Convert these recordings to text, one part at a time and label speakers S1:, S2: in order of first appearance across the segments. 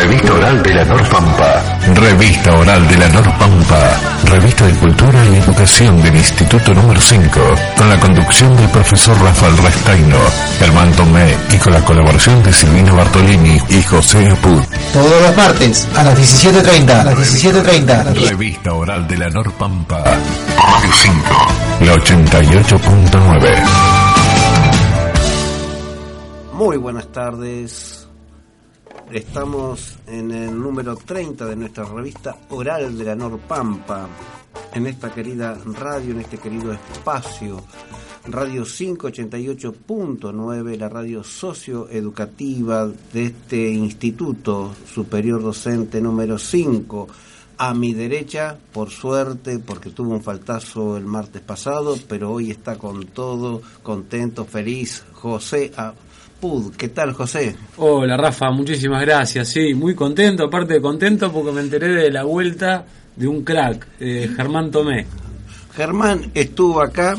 S1: Revista Oral de la Norpampa. Revista Oral de la Norpampa. Revista de Cultura y Educación del Instituto número 5. Con la conducción del profesor Rafael Restaino, Germán Tomé y con la colaboración de Silvina Bartolini y José Apud.
S2: Todos los martes a las 17.30. A las 17.30.
S1: Revista Oral de la Norpampa. Radio 5. La 88.9.
S3: Muy buenas tardes. Estamos en el número 30 de nuestra revista Oral de la Norpampa, en esta querida radio, en este querido espacio, Radio 588.9, la radio socioeducativa de este Instituto Superior Docente número 5. A mi derecha, por suerte, porque tuvo un faltazo el martes pasado, pero hoy está con todo, contento, feliz, José Pud. ¿Qué tal, José?
S4: Hola, Rafa, muchísimas gracias. Sí, muy contento, aparte de contento porque me enteré de la vuelta de un crack, eh, Germán Tomé.
S3: Germán estuvo acá,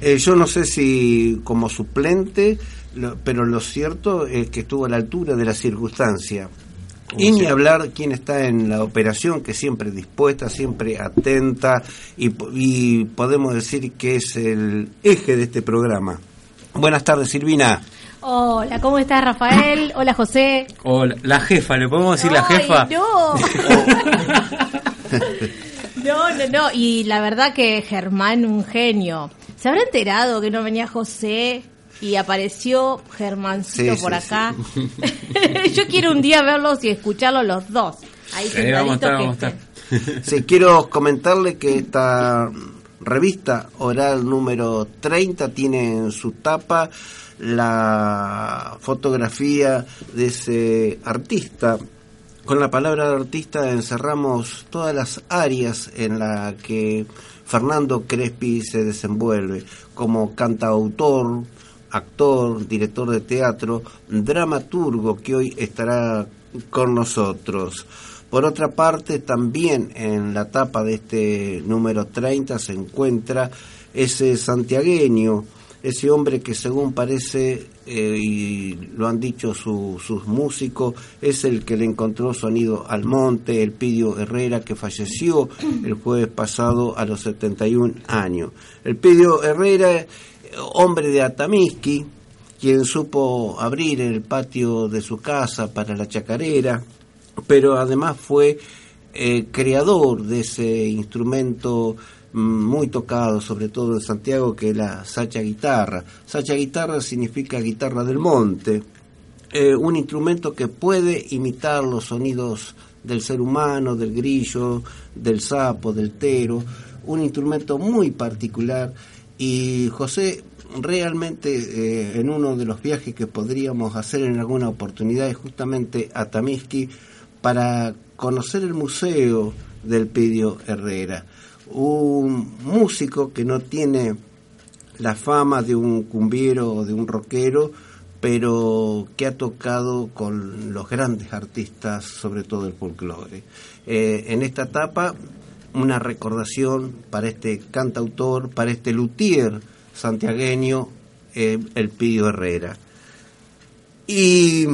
S3: eh, yo no sé si como suplente, lo- pero lo cierto es que estuvo a la altura de la circunstancia. Y ni hablar quién está en la operación, que siempre dispuesta, siempre atenta, y podemos decir que es el eje de este programa. Buenas tardes, Silvina.
S5: Hola, ¿cómo estás, Rafael? Hola, José.
S4: Hola, la jefa, ¿le podemos decir la jefa?
S5: No. no, no, no. Y la verdad que Germán, un genio. ¿Se habrá enterado que no venía José y apareció Germancito
S3: Sí,
S5: por
S3: sí,
S5: acá? Yo quiero un día verlos y escucharlos los dos. Ahí
S4: Sí, vamos a estar,
S5: sentaditos
S4: vamos a estar.
S3: Sí, quiero comentarle que esta revista oral número 30 tiene en su tapa la fotografía de ese artista. Con la palabra artista encerramos todas las áreas en la que Fernando Crespi se desenvuelve, como cantautor, actor, director de teatro, dramaturgo que hoy estará con nosotros. Por otra parte, también en la tapa de este número 30 se encuentra ese santiagueño, ese hombre que según parece, eh, y lo han dicho su- sus músicos, es el que le encontró sonido al monte, el Pidio Herrera, que falleció el jueves pasado a los 71 años. El Pidio Herrera, eh, hombre de Atamisqui, quien supo abrir el patio de su casa para la chacarera, pero además fue eh, creador de ese instrumento muy tocado, sobre todo en Santiago, que es la sacha guitarra. Sacha guitarra significa guitarra del monte, eh, un instrumento que puede imitar los sonidos del ser humano, del grillo, del sapo, del tero, un instrumento muy particular y José realmente eh, en uno de los viajes que podríamos hacer en alguna oportunidad es justamente a Tamisqui para conocer el museo del Pidio Herrera, un músico que no tiene la fama de un cumbiero o de un rockero, pero que ha tocado con los grandes artistas, sobre todo el folclore. Eh, en esta etapa, una recordación para este cantautor, para este luthier santiagueño, eh, el Pidio Herrera. Y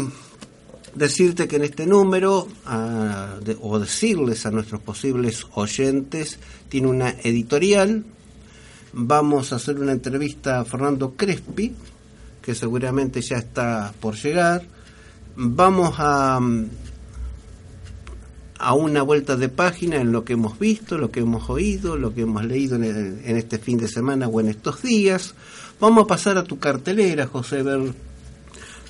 S3: decirte que en este número, ah, o decirles a nuestros posibles oyentes, tiene una editorial. Vamos a hacer una entrevista a Fernando Crespi, que seguramente ya está por llegar. Vamos a, mm, a una vuelta de página en lo que hemos visto, lo que hemos oído, lo que hemos leído en, este fin de semana o en estos días. Vamos a pasar a tu cartelera, José, ver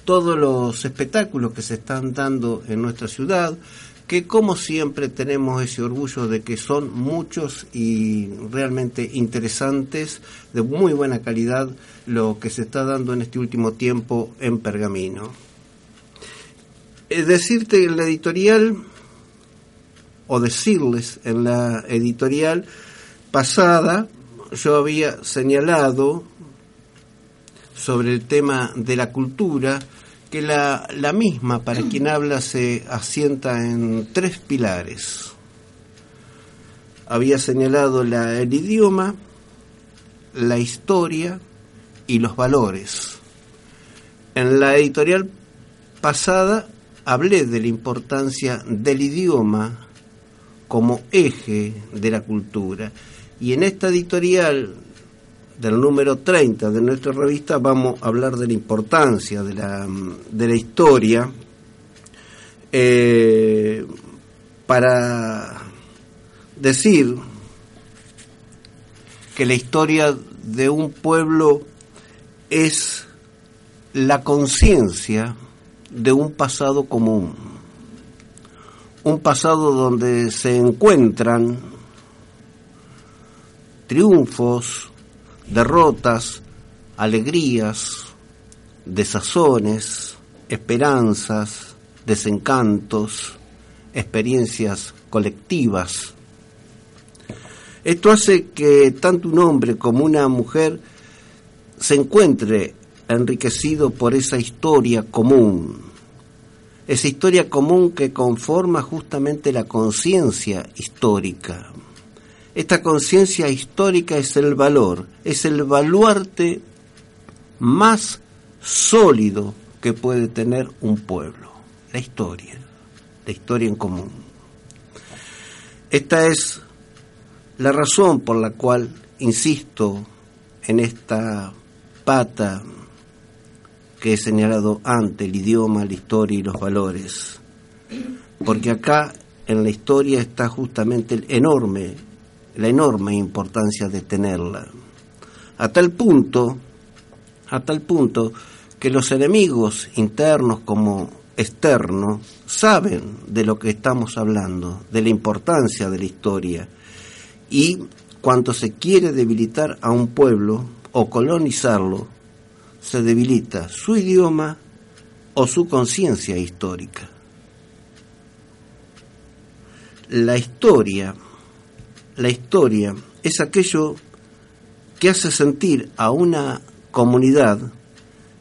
S3: todos los espectáculos que se están dando en nuestra ciudad, que como siempre tenemos ese orgullo de que son muchos y realmente interesantes, de muy buena calidad, lo que se está dando en este último tiempo en Pergamino. Es decirte en la editorial, o decirles en la editorial pasada, yo había señalado sobre el tema de la cultura, que la, la misma, para quien habla, se asienta en tres pilares. Había señalado la, el idioma, la historia y los valores. En la editorial pasada hablé de la importancia del idioma como eje de la cultura. Y en esta editorial del número 30 de nuestra revista vamos a hablar de la importancia de la, de la historia eh, para decir que la historia de un pueblo es la conciencia de un pasado común, un pasado donde se encuentran triunfos, derrotas, alegrías, desazones, esperanzas, desencantos, experiencias colectivas. Esto hace que tanto un hombre como una mujer se encuentre enriquecido por esa historia común, esa historia común que conforma justamente la conciencia histórica. Esta conciencia histórica es el valor, es el baluarte más sólido que puede tener un pueblo, la historia, la historia en común. Esta es la razón por la cual insisto en esta pata que he señalado antes, el idioma, la historia y los valores. Porque acá en la historia está justamente el enorme, la enorme importancia de tenerla. A tal punto, a tal punto que los enemigos internos como externos saben de lo que estamos hablando, de la importancia de la historia. Y cuando se quiere debilitar a un pueblo o colonizarlo, se debilita su idioma o su conciencia histórica. La historia, la historia es aquello que hace sentir a una comunidad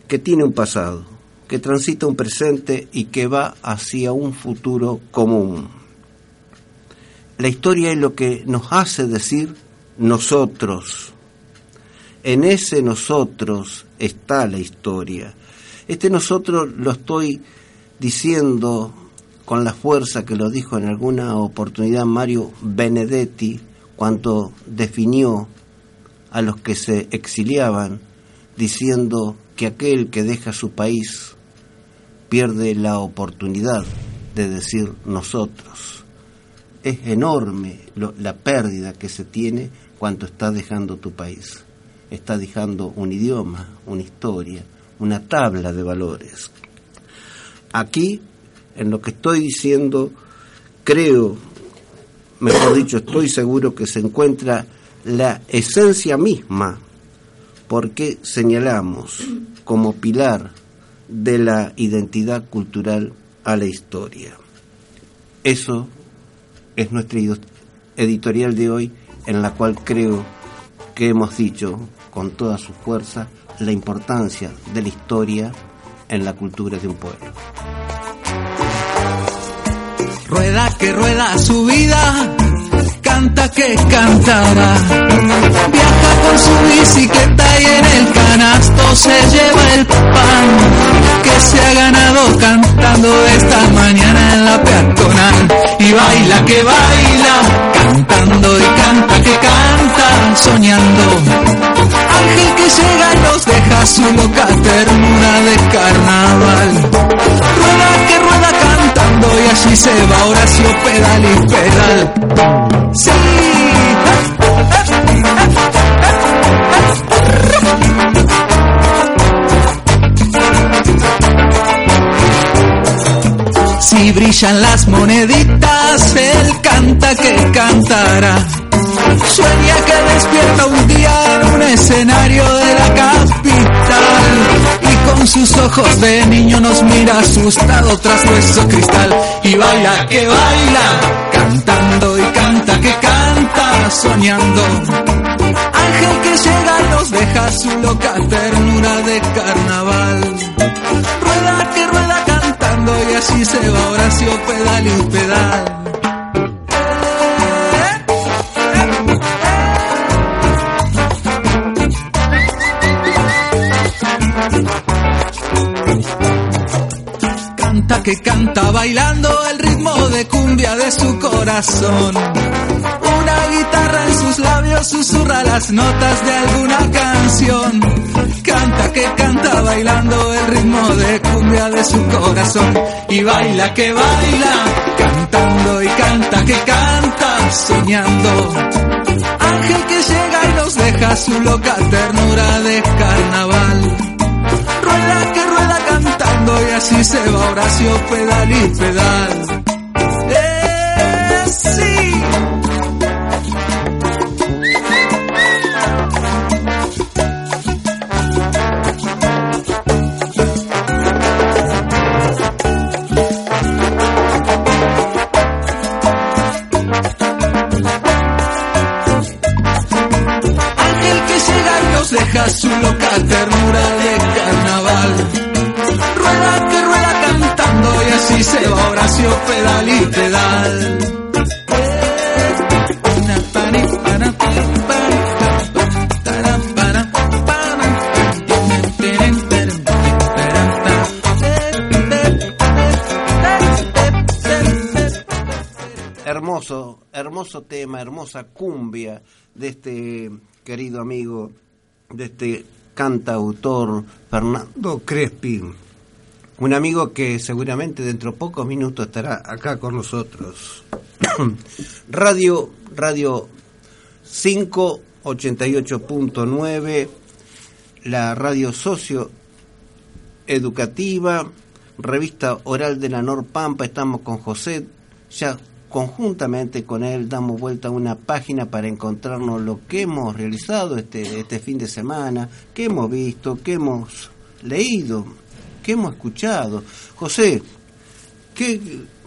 S3: que tiene un pasado, que transita un presente y que va hacia un futuro común. La historia es lo que nos hace decir nosotros, en ese nosotros está la historia. Este nosotros lo estoy diciendo con la fuerza que lo dijo en alguna oportunidad Mario Benedetti cuando definió a los que se exiliaban diciendo que aquel que deja su país pierde la oportunidad de decir nosotros. Es enorme la pérdida que se tiene cuando estás dejando tu país está dejando un idioma, una historia, una tabla de valores. Aquí, en lo que estoy diciendo, creo, mejor dicho, estoy seguro que se encuentra la esencia misma porque señalamos como pilar de la identidad cultural a la historia. Eso es nuestra editorial de hoy en la cual creo que hemos dicho con toda su fuerza la importancia de la historia en la cultura de un pueblo.
S6: Rueda que rueda su vida, canta que cantará. Viaja con su bicicleta y en el canasto se lleva el pan que se ha ganado cantando esta mañana en la peatonal. Y baila que baila, cantando y canta que canta, soñando ángel que llega y nos deja su loca ternura de carnaval. Rueda que rueda cantando y así se va Horacio pedal y pedal. Sí. Si brillan las moneditas, él canta que cantará Sueña que despierta un día en un escenario de la capital y con sus ojos de niño nos mira asustado tras nuestro cristal y baila que baila, cantando y canta que canta, soñando. Ángel que llega nos deja su loca ternura de carnaval. Así se va Horacio pedal y pedal. canta que canta bailando el ritmo de cumbia de su corazón. Sus labios susurra las notas de alguna canción. Canta que canta bailando el ritmo de cumbia de su corazón. Y baila que baila, cantando y canta que canta, soñando. Ángel que llega y nos deja su loca ternura de carnaval. Rueda que rueda cantando y así se va Horacio pedal y pedal.
S3: Tema, hermosa cumbia de este querido amigo, de este cantautor Fernando Crespi. Un amigo que seguramente dentro de pocos minutos estará acá con nosotros. Radio, Radio 588.9, la radio socio educativa, revista oral de la Norpampa, estamos con José, ya conjuntamente con él damos vuelta a una página para encontrarnos lo que hemos realizado este, este fin de semana, qué hemos visto, qué hemos leído, qué hemos escuchado. José, ¿qué,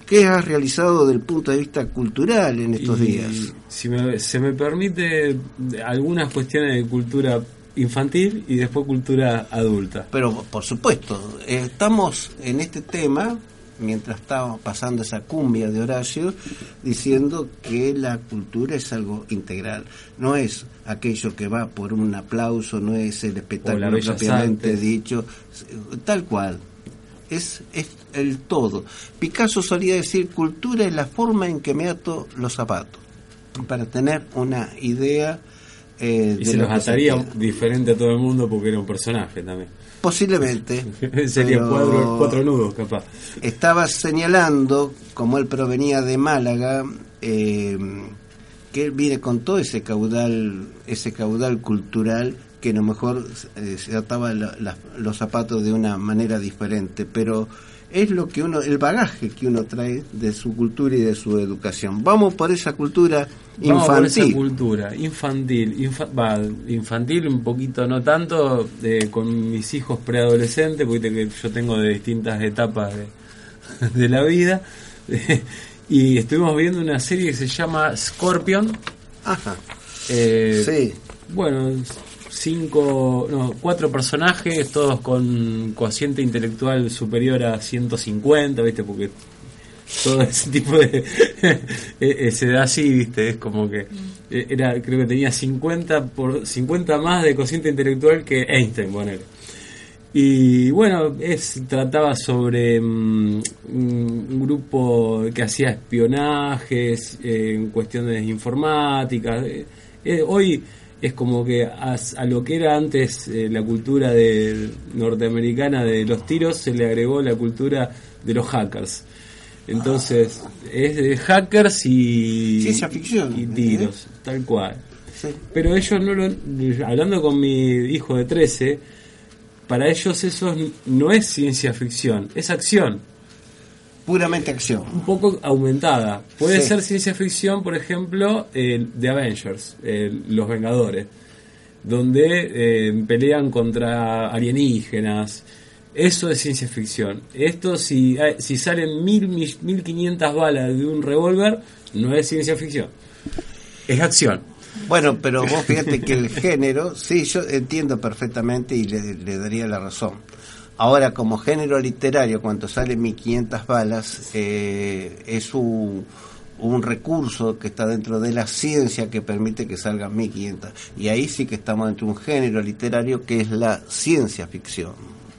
S3: qué has realizado desde el punto de vista cultural en estos
S4: Y,
S3: días?
S4: Si me, se me permite algunas cuestiones de cultura infantil y después cultura adulta.
S3: Pero por supuesto, estamos en este tema, mientras estábamos pasando esa cumbia de Horacio, diciendo que la cultura es algo integral. No es aquello que va por un aplauso, no es el espectáculo propiamente dicho, tal cual. Es, es el todo. Picasso solía decir, cultura es la forma en que me ato los zapatos, para tener una idea eh,
S4: Y
S3: de
S4: se
S3: lo
S4: los ataría diferente a todo el mundo porque era un personaje también.
S3: Posiblemente.
S4: Sería
S3: pero
S4: cuatro, cuatro nudos, capaz.
S3: Estaba señalando, como él provenía de Málaga, eh, que él viene con todo ese caudal, ese caudal cultural que a lo mejor eh, se ataba la- la- los zapatos de una manera diferente, pero es lo que uno, el bagaje que uno trae de su cultura y de su educación. Vamos por esa cultura
S4: Vamos por esa
S3: infantil.
S4: cultura infantil, infa- infantil un poquito, no tanto, de, con mis hijos preadolescentes, porque yo tengo de distintas etapas de, de la vida. y estuvimos viendo una serie que se llama Scorpion.
S3: Ajá.
S4: Eh,
S3: Sí.
S4: Bueno, cinco, no, cuatro personajes, todos con cociente intelectual superior a 150, ¿viste? Porque todo ese tipo de. eh, eh, se da así, ¿viste? Es como que. eh, era Creo que tenía 50, por, 50 más de cociente intelectual que Einstein, ponele. Y bueno, es trataba sobre mm, un grupo que hacía espionajes eh, en cuestiones informáticas. Eh, eh, hoy es como que a, a lo que era antes eh, la cultura de, norteamericana de los tiros se le agregó la cultura de los hackers. Entonces, es de hackers y,
S3: Ciencia ficción,
S4: y
S3: ¿eh?
S4: tiros, tal cual.
S3: Sí.
S4: Pero ellos no lo. Hablando con mi hijo de 13, para ellos eso no es ciencia ficción, es acción.
S3: Puramente acción.
S4: Un poco aumentada. Puede
S3: Sí.
S4: ser ciencia ficción, por ejemplo, eh, The Avengers, eh, Los Vengadores, donde eh, pelean contra alienígenas. Eso es ciencia ficción. Esto, si, hay- si salen mil, mil- 1500 balas de un revólver, no es ciencia ficción. Es acción.
S3: Bueno, pero vos fíjate que el género, sí, yo entiendo perfectamente y le, le daría la razón. Ahora, como género literario, cuando sale 1500 balas, eh, es un, un recurso que está dentro de la ciencia que permite que salgan 1500. Y ahí sí que estamos dentro de un género literario que es la ciencia ficción.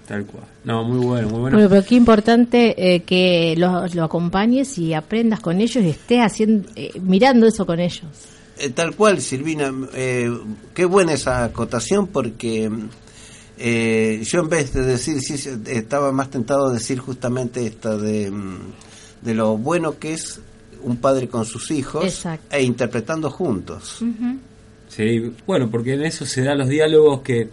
S4: Tal cual. No, muy bueno, muy bueno.
S5: Bueno, pero qué importante eh, que lo, lo acompañes y aprendas con ellos y estés haciendo, eh, mirando eso con ellos.
S3: Eh, tal cual, Silvina. eh, qué buena esa acotación porque eh, yo en vez de decir, sí, estaba más tentado a decir justamente esto de, mm, de lo bueno que es un padre con sus hijos
S5: Exacto.
S3: e interpretando juntos.
S4: Sí, bueno, porque en eso se dan los diálogos que,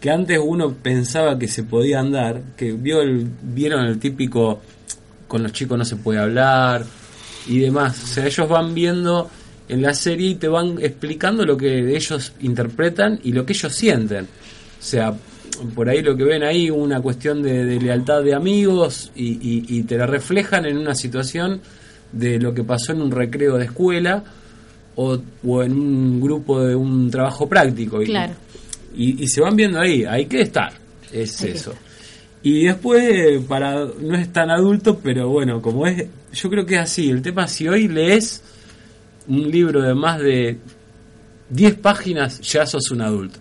S4: que antes uno pensaba que se podían dar, que vio el, vieron el típico con los chicos no se puede hablar y demás. O sea, ellos van viendo en la serie y te van explicando lo que ellos interpretan y lo que ellos sienten. O sea, por ahí lo que ven ahí, una cuestión de, de lealtad de amigos y, y- y te la reflejan en una situación de lo que pasó en un recreo de escuela o, o en un grupo de un trabajo práctico. Y-
S5: Claro.
S4: Y, y se van viendo ahí, hay que estar, es
S5: Hay
S4: eso. Y después, para no es tan adulto, pero bueno, como es, yo creo que es así. El tema, si hoy lees un libro de más de 10 páginas, ya sos un adulto.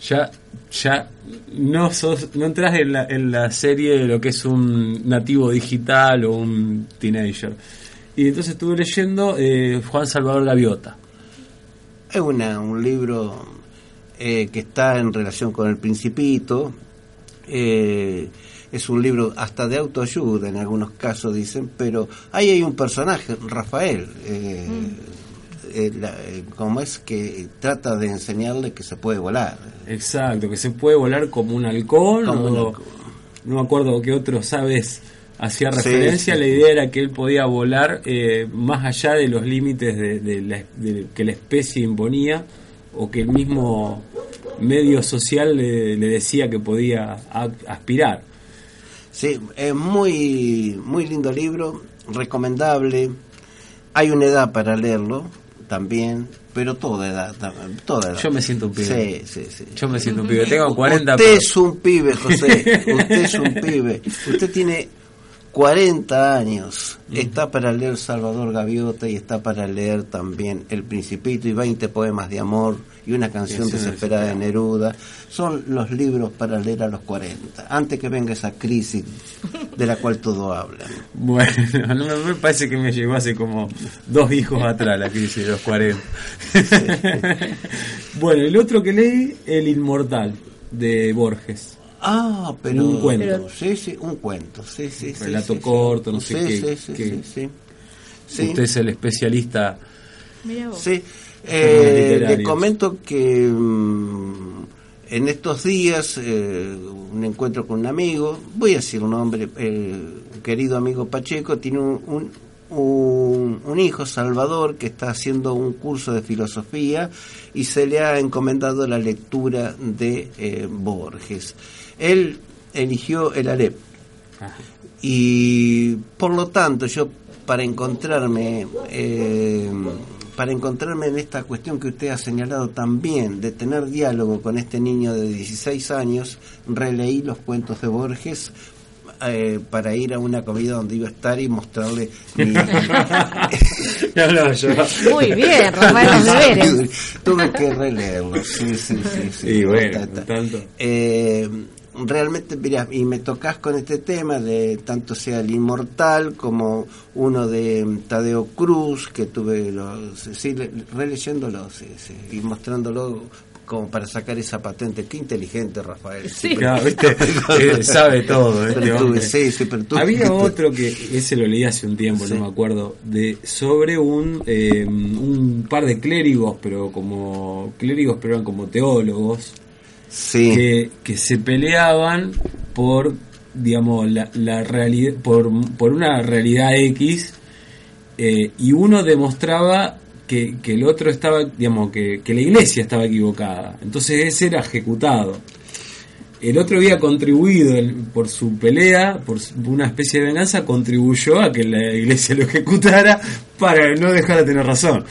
S4: Ya, ya no sos, no entras en la, en la serie de lo que es un nativo digital o un teenager. Y entonces estuve leyendo eh, Juan Salvador Gaviota.
S3: Es una, un libro eh, que está en relación con el principito. eh, es un libro hasta de autoayuda en algunos casos dicen, pero ahí hay un personaje, Rafael, eh, eh, la- eh, como es que trata de enseñarle que se puede volar.
S4: Exacto, que se puede volar como un halcón
S3: Como
S4: o
S3: un halcón.
S4: no me acuerdo qué otros aves hacía
S3: Sí,
S4: referencia.
S3: sí.
S4: La idea era que él podía volar eh, más allá de los límites de, de la- de que la especie imponía o que el mismo medio social le, le decía que podía a- aspirar.
S3: Sí, es muy, muy lindo libro, recomendable. Hay una edad para leerlo también, pero toda edad. Toda edad.
S4: Yo me siento un pibe.
S3: Sí, sí, sí.
S4: Yo me siento un pibe, tengo 40
S3: Usted
S4: pero-
S3: es un pibe, José. Usted es un pibe. Usted tiene 40 años. Está para leer Salvador Gaviota y está para leer también El Principito y 20 poemas de amor y una canción desesperada de. Neruda. Son los libros para leer a los 40, antes que venga esa crisis de la cual todo hablan.
S4: Bueno, no me, me parece que me llegó hace como dos hijos atrás la crisis de los 40. bueno, el otro que leí, El Inmortal, de Borges.
S3: Ah, pero
S4: Un cuento.
S5: Pero-
S3: sí, sí, un cuento, sí, sí, sí,
S4: Relato
S3: sí, sí.
S4: corto, no sé
S3: Sí,
S4: qué-
S3: sí, sí,
S4: qué-
S3: sí, sí. Sí.
S4: Usted es el especialista.
S5: Mira vos.
S3: Sí, eh, comento que mm, en estos días eh, un encuentro con un amigo, voy a decir un nombre, el querido amigo Pacheco tiene un, un, un- un hijo, Salvador, que está haciendo un curso de filosofía y se le ha encomendado la lectura de eh, Borges. Él eligió el Alep. Y por lo tanto yo para encontrarme eh, para encontrarme en esta cuestión que usted ha señalado también de tener diálogo con este niño de 16 años releí los cuentos de Borges eh, para ir a una comida donde iba a estar y mostrarle mi,
S4: No, no, yo.
S5: Muy bien, Rafael
S3: tuve que releerlo sí sí sí, sí.
S4: Y bueno,
S3: Ta, ta.
S4: tanto.
S3: Eh, realmente, mira, y me tocas con este tema de tanto sea el inmortal como uno de mm, Tadeo Cruz, que tuve, los, sí, le- releyéndolo sí, sí, y mostrándolo como para sacar esa patente. Qué inteligente, Rafael.
S5: Sí.
S4: Claro, ¿viste? Eh, sabe todo este
S3: Pero tuve,
S4: hombre.
S3: sí, sí, pero tuve-
S4: Había otro que ese lo leí hace un tiempo,
S3: Sí.
S4: no me acuerdo, de sobre un eh, un par de clérigos, pero como clérigos, pero eran como teólogos,
S3: Sí,
S4: que, se peleaban por digamos la, la realidad por, por una realidad X eh, y uno demostraba que, que el otro estaba digamos que, que la iglesia estaba equivocada. Entonces ese era ejecutado el otro había contribuido el- por su pelea, por una especie de venganza, contribuyó a que la iglesia lo ejecutara para no dejar de tener razón.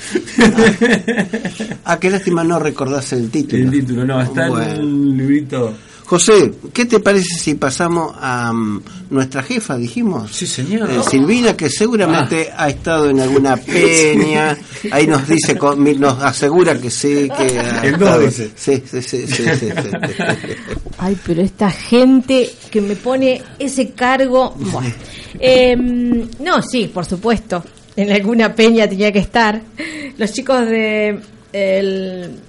S3: Ah, qué lástima no recordás el título.
S4: el título, no, está
S3: Bueno.
S4: en un librito
S3: José, ¿qué te parece si pasamos a mm, nuestra jefa, dijimos?
S4: Sí, señor.
S3: Eh, Silvina, que seguramente ha estado en alguna peña, ahí nos dice, con- nos asegura que sí, que ha
S4: dice.
S3: Sí, sí, sí, sí, sí, sí.
S5: Ay, pero esta gente que me pone ese cargo. Bueno. Em, no, sí, por supuesto. En alguna peña tenía que estar. Los chicos de el,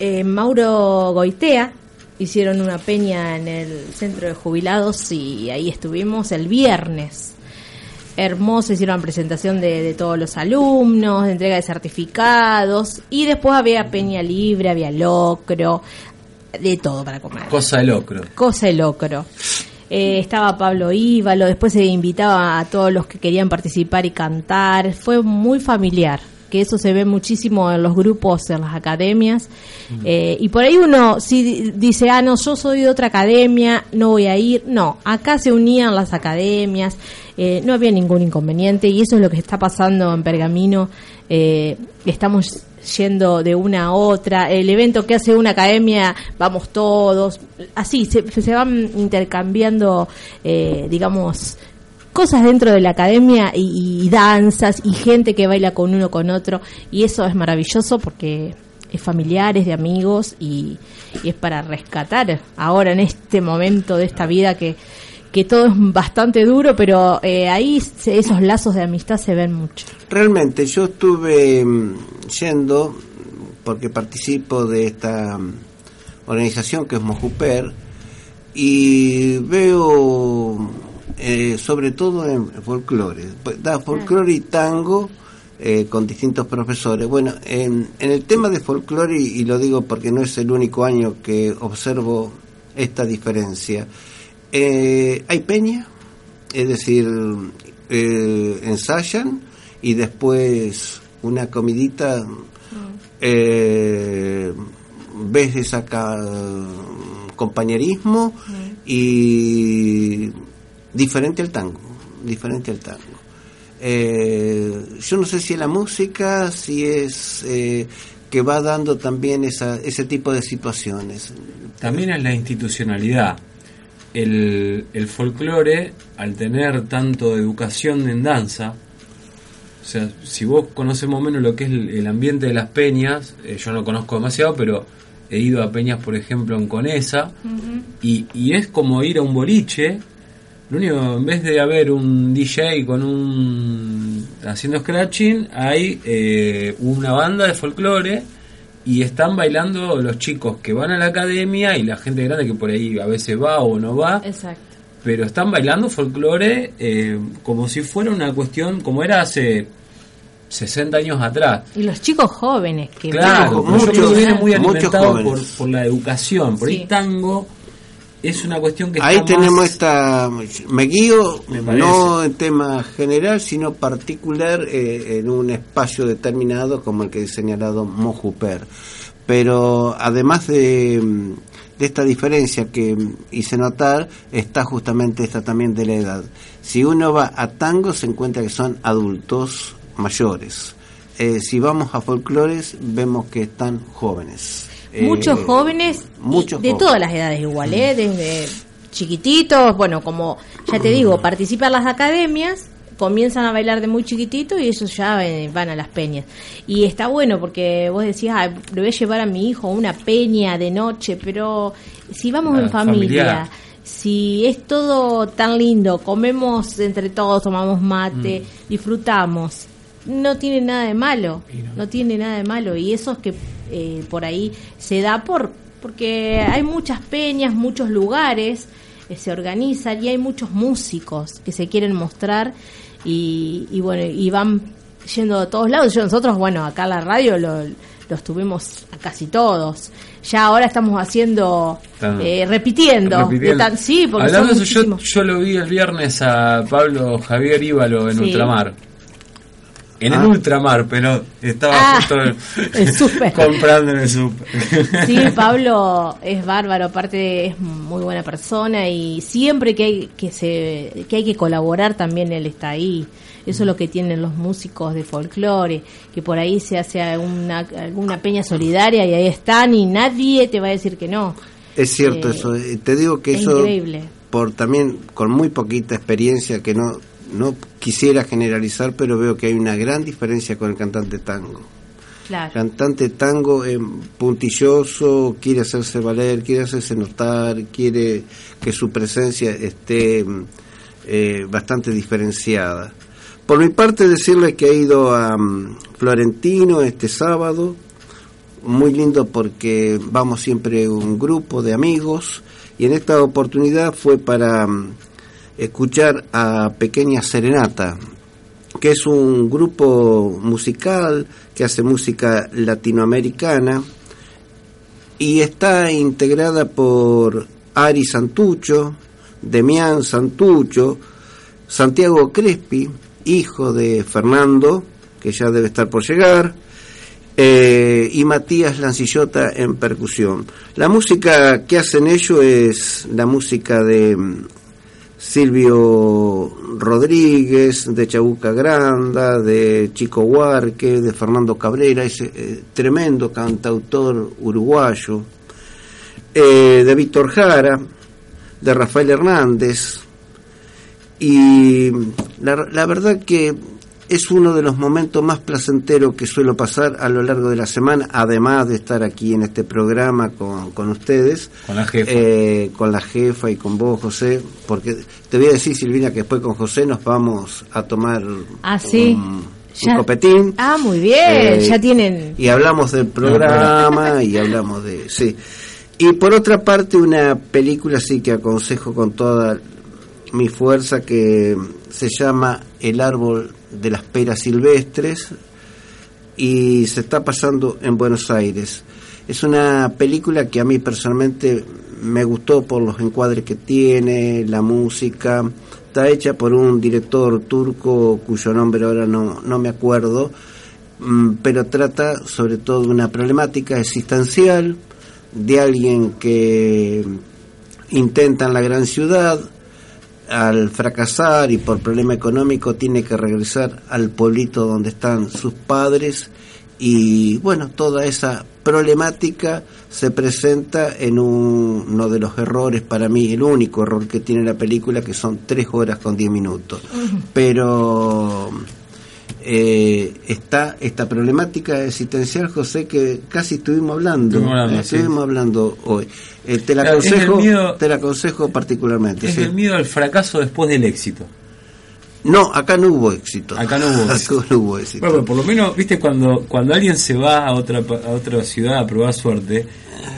S5: eh, Mauro Goitea hicieron una peña en el centro de jubilados y ahí estuvimos el viernes. Hermoso, hicieron presentación de, de todos los alumnos, de entrega de certificados y después había peña libre, había locro, de todo para comer
S4: Cosa de locro.
S5: cosa de locro. Eh, estaba Pablo Ívalo, después se invitaba a todos los que querían participar y cantar. Fue muy familiar, que eso se ve muchísimo en los grupos, en las academias. Eh, y por ahí uno sí di- dice, ah, no, yo soy de otra academia, no voy a ir. No, acá se unían las academias, eh, no había ningún inconveniente y eso es lo que está pasando en Pergamino. Eh, estamos yendo de una a otra, el evento que hace una academia, vamos todos, así, se, se van intercambiando, digamos, cosas dentro de la academia y, danzas y gente que baila con uno con otro y eso es maravilloso porque es familiar, es de amigos y, y es para rescatar ahora en este momento de esta vida que, que todo es bastante duro, pero eh, ahí se- esos lazos de amistad se ven mucho.
S3: Realmente, yo estuve mm, yendo, porque participo de esta mm, organización que es Mojuper, y veo, eh, sobre todo en folclore, pues, da folclore y tango eh, con distintos profesores. Bueno, en, en el tema de folclore, y, y lo digo porque no es el único año que observo esta diferencia, eh, hay peña, es decir, eh, ensayan y después una comidita, eh, ves ese ca- compañerismo y diferente al tango, diferente al tango. Eh, yo no sé si es la música, si es eh, que va dando también esa, ese tipo de situaciones.
S4: También es la institucionalidad. El, el folclore, al tener tanto educación en danza, o sea, si vos conoces más o menos lo que es el, el ambiente de las peñas, eh, yo no conozco demasiado, pero he ido a peñas, por ejemplo, en Conesa, y, y es como ir a un boliche. Lo único, en vez de haber un DJ con un. haciendo scratching, hay eh, una banda de folclore y están bailando los chicos que van a la academia y la gente grande que por ahí a veces va o no va
S5: Exacto.
S4: pero están bailando folclore eh, como si fuera una cuestión como era hace 60 años atrás.
S5: Y los chicos jóvenes que
S4: Claro,
S3: muchos-
S4: pero yo creo que viene muy
S3: muchos
S4: alimentado por,
S3: jóvenes.
S4: por la educación. Por
S5: Sí.
S4: ahí tango es una cuestión que
S3: Ahí
S4: está
S3: tenemos
S4: más-
S3: esta, me guío
S4: Me
S3: no en tema general, sino particular eh, en un espacio determinado como el que he señalado Mojuper. Pero además de, de esta diferencia que hice notar, está justamente esta también de la edad. Si uno va a tango se encuentra que son adultos mayores. Eh, si vamos a folclores vemos que están jóvenes.
S5: Muchos
S3: Eh,
S5: jóvenes, y
S3: muchos
S5: de
S3: jóvenes.
S5: todas las edades igual, ¿eh? desde chiquititos, bueno, como ya te digo, participan las academias, comienzan a bailar de muy chiquitito y ellos ya eh, van a las peñas. Y está bueno porque vos decías, ah, le voy a llevar a mi hijo a una peña de noche, pero si vamos
S4: Ah,
S5: en familia,
S4: familiar.
S5: si es todo tan lindo, comemos entre todos, tomamos mate, disfrutamos, no tiene nada de malo, no tiene nada de malo y eso es que eh, por ahí se da por porque hay muchas peñas, muchos lugares eh, se organizan y hay muchos músicos que se quieren mostrar y, y bueno y van yendo a todos lados. Yo nosotros bueno acá en la radio lo los tuvimos a casi todos. Ya ahora estamos haciendo,
S4: Están
S5: eh, repitiendo.
S4: repitiendo.
S5: De tan- sí, porque
S4: Hablando
S5: son
S4: de eso, yo, yo lo vi el viernes a Pablo Javier Íbalo en
S5: Sí.
S4: Ultramar. En el
S3: Ah.
S4: Ultramar, pero estaba
S5: Ah,
S4: justo
S5: el
S4: comprando en el súper.
S5: Sí, Pablo es bárbaro, aparte es muy buena persona y siempre que hay que se que hay que colaborar también él está ahí. Eso es lo que tienen los músicos de folclore, que por ahí se hace alguna, alguna peña solidaria y ahí están y nadie te va a decir que no.
S3: Es cierto
S5: Eh,
S3: eso. eh, Te digo que
S5: es
S3: eso,
S5: increíble.
S3: por también con muy poquita experiencia, que no, no quisiera generalizar, pero veo que hay una gran diferencia con el cantante tango.
S5: Claro.
S3: cantante tango eh, puntilloso, quiere hacerse valer, quiere hacerse notar, quiere que su presencia esté eh, bastante diferenciada. Por mi parte decirle que he ido a mm, Florentino este sábado, muy lindo porque vamos siempre un grupo de amigos y en esta oportunidad fue para mm, escuchar a Pequeña Serenata, que es un grupo musical que hace música latinoamericana y está integrada por Ari Santucho, Demián Santucho, Santiago Crespi, hijo de Fernando, que ya debe estar por llegar, eh, y Matías Lancillota en percusión. La música que hacen ellos es la música de Silvio Rodríguez, de Chabuca Granda, de Chico Huarque, de Fernando Cabrera, ese eh, tremendo cantautor uruguayo, eh, de Víctor Jara, de Rafael Hernández, y la, la verdad que es uno de los momentos más placenteros que suelo pasar a lo largo de la semana, además de estar aquí en este programa con, con ustedes.
S4: Con la jefa.
S3: Eh, con la jefa y con vos, José, porque te voy a decir, Silvina, que después con José nos vamos a tomar
S5: Ah, sí.
S3: un, copetín.
S5: Ah, muy bien.
S3: Eh,
S5: ya tienen.
S3: Y hablamos del programa y hablamos de... Sí. Y por otra parte, una película sí que aconsejo con toda mi fuerza que se llama El árbol de las peras silvestres y se está pasando en Buenos Aires. Es una película que a mí personalmente me gustó por los encuadres que tiene, la música. Está hecha por un director turco cuyo nombre ahora no, no me acuerdo, mm, pero trata sobre todo de una problemática existencial de alguien que intenta en la gran ciudad, al fracasar y por problema económico tiene que regresar al pueblito donde están sus padres y bueno, toda esa problemática se presenta en un- uno de los errores para mí, el único error que tiene la película que son tres horas con diez minutos. Pero eh, está esta problemática existencial, José, que casi estuvimos hablando,
S4: Estuvimos hablando,
S3: eh,
S4: sí.
S3: estuvimos hablando hoy. Eh, te la aconsejo,
S4: miedo-
S3: te la aconsejo particularmente.
S4: Es
S3: sí.
S4: el miedo al fracaso después del éxito.
S3: No, acá no hubo éxito.
S4: Acá no hubo éxito.
S3: Acá no hubo éxito.
S4: Bueno, pero por lo menos, viste, cuando, cuando alguien se va a otra, a otra ciudad a probar suerte,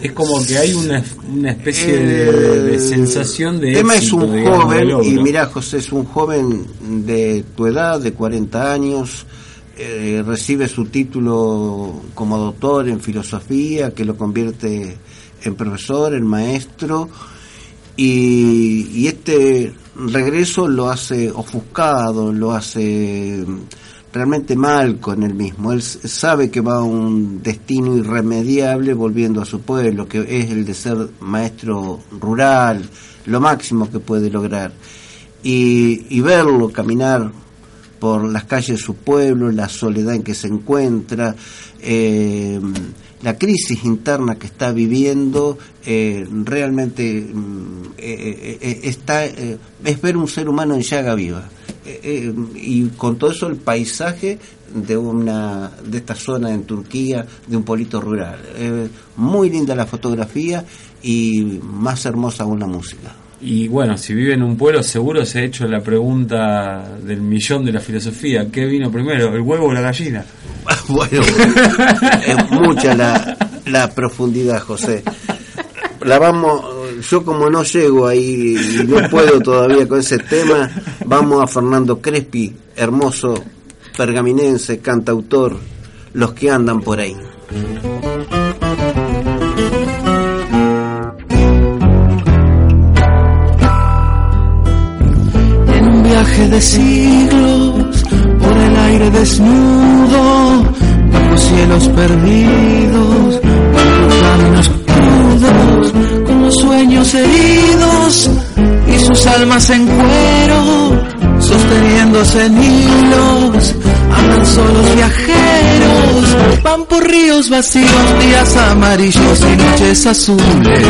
S4: es como que hay una, una especie de, de
S3: El
S4: sensación de
S3: tema es un
S4: digamos,
S3: joven, y mira José, es un joven de tu edad, de 40 años, eh, recibe su título como doctor en filosofía, que lo convierte en profesor, en maestro, y, y este regreso lo hace ofuscado, lo hace mm, realmente mal con él mismo. Él sabe que va a un destino irremediable volviendo a su pueblo, que es el de ser maestro rural, lo máximo que puede lograr. Y, y verlo caminar por las calles de su pueblo, la soledad en que se encuentra, eh, la crisis interna que está viviendo, eh, realmente mm, eh, eh, es ver un ser humano en llaga viva. Y con todo eso el paisaje de una de esta zona en Turquía, de un pueblito rural. Muy linda la fotografía y más hermosa aún la música.
S4: Y bueno, si vive en un pueblo, seguro se ha hecho la pregunta del millón de la filosofía: ¿qué vino primero, el huevo o la gallina?
S3: bueno, es mucha la, la profundidad, José. La vamos, yo como no llego ahí y no puedo todavía con ese tema, vamos a Fernando Crespi, hermoso pergaminense, cantautor, los que andan por ahí.
S6: De siglos por el aire desnudo bajo cielos perdidos bajo caminos crudos los sueños heridos y sus almas en cuero sosteniéndose en hilos Andan solos viajeros, van por ríos vacíos, días amarillos y noches azules.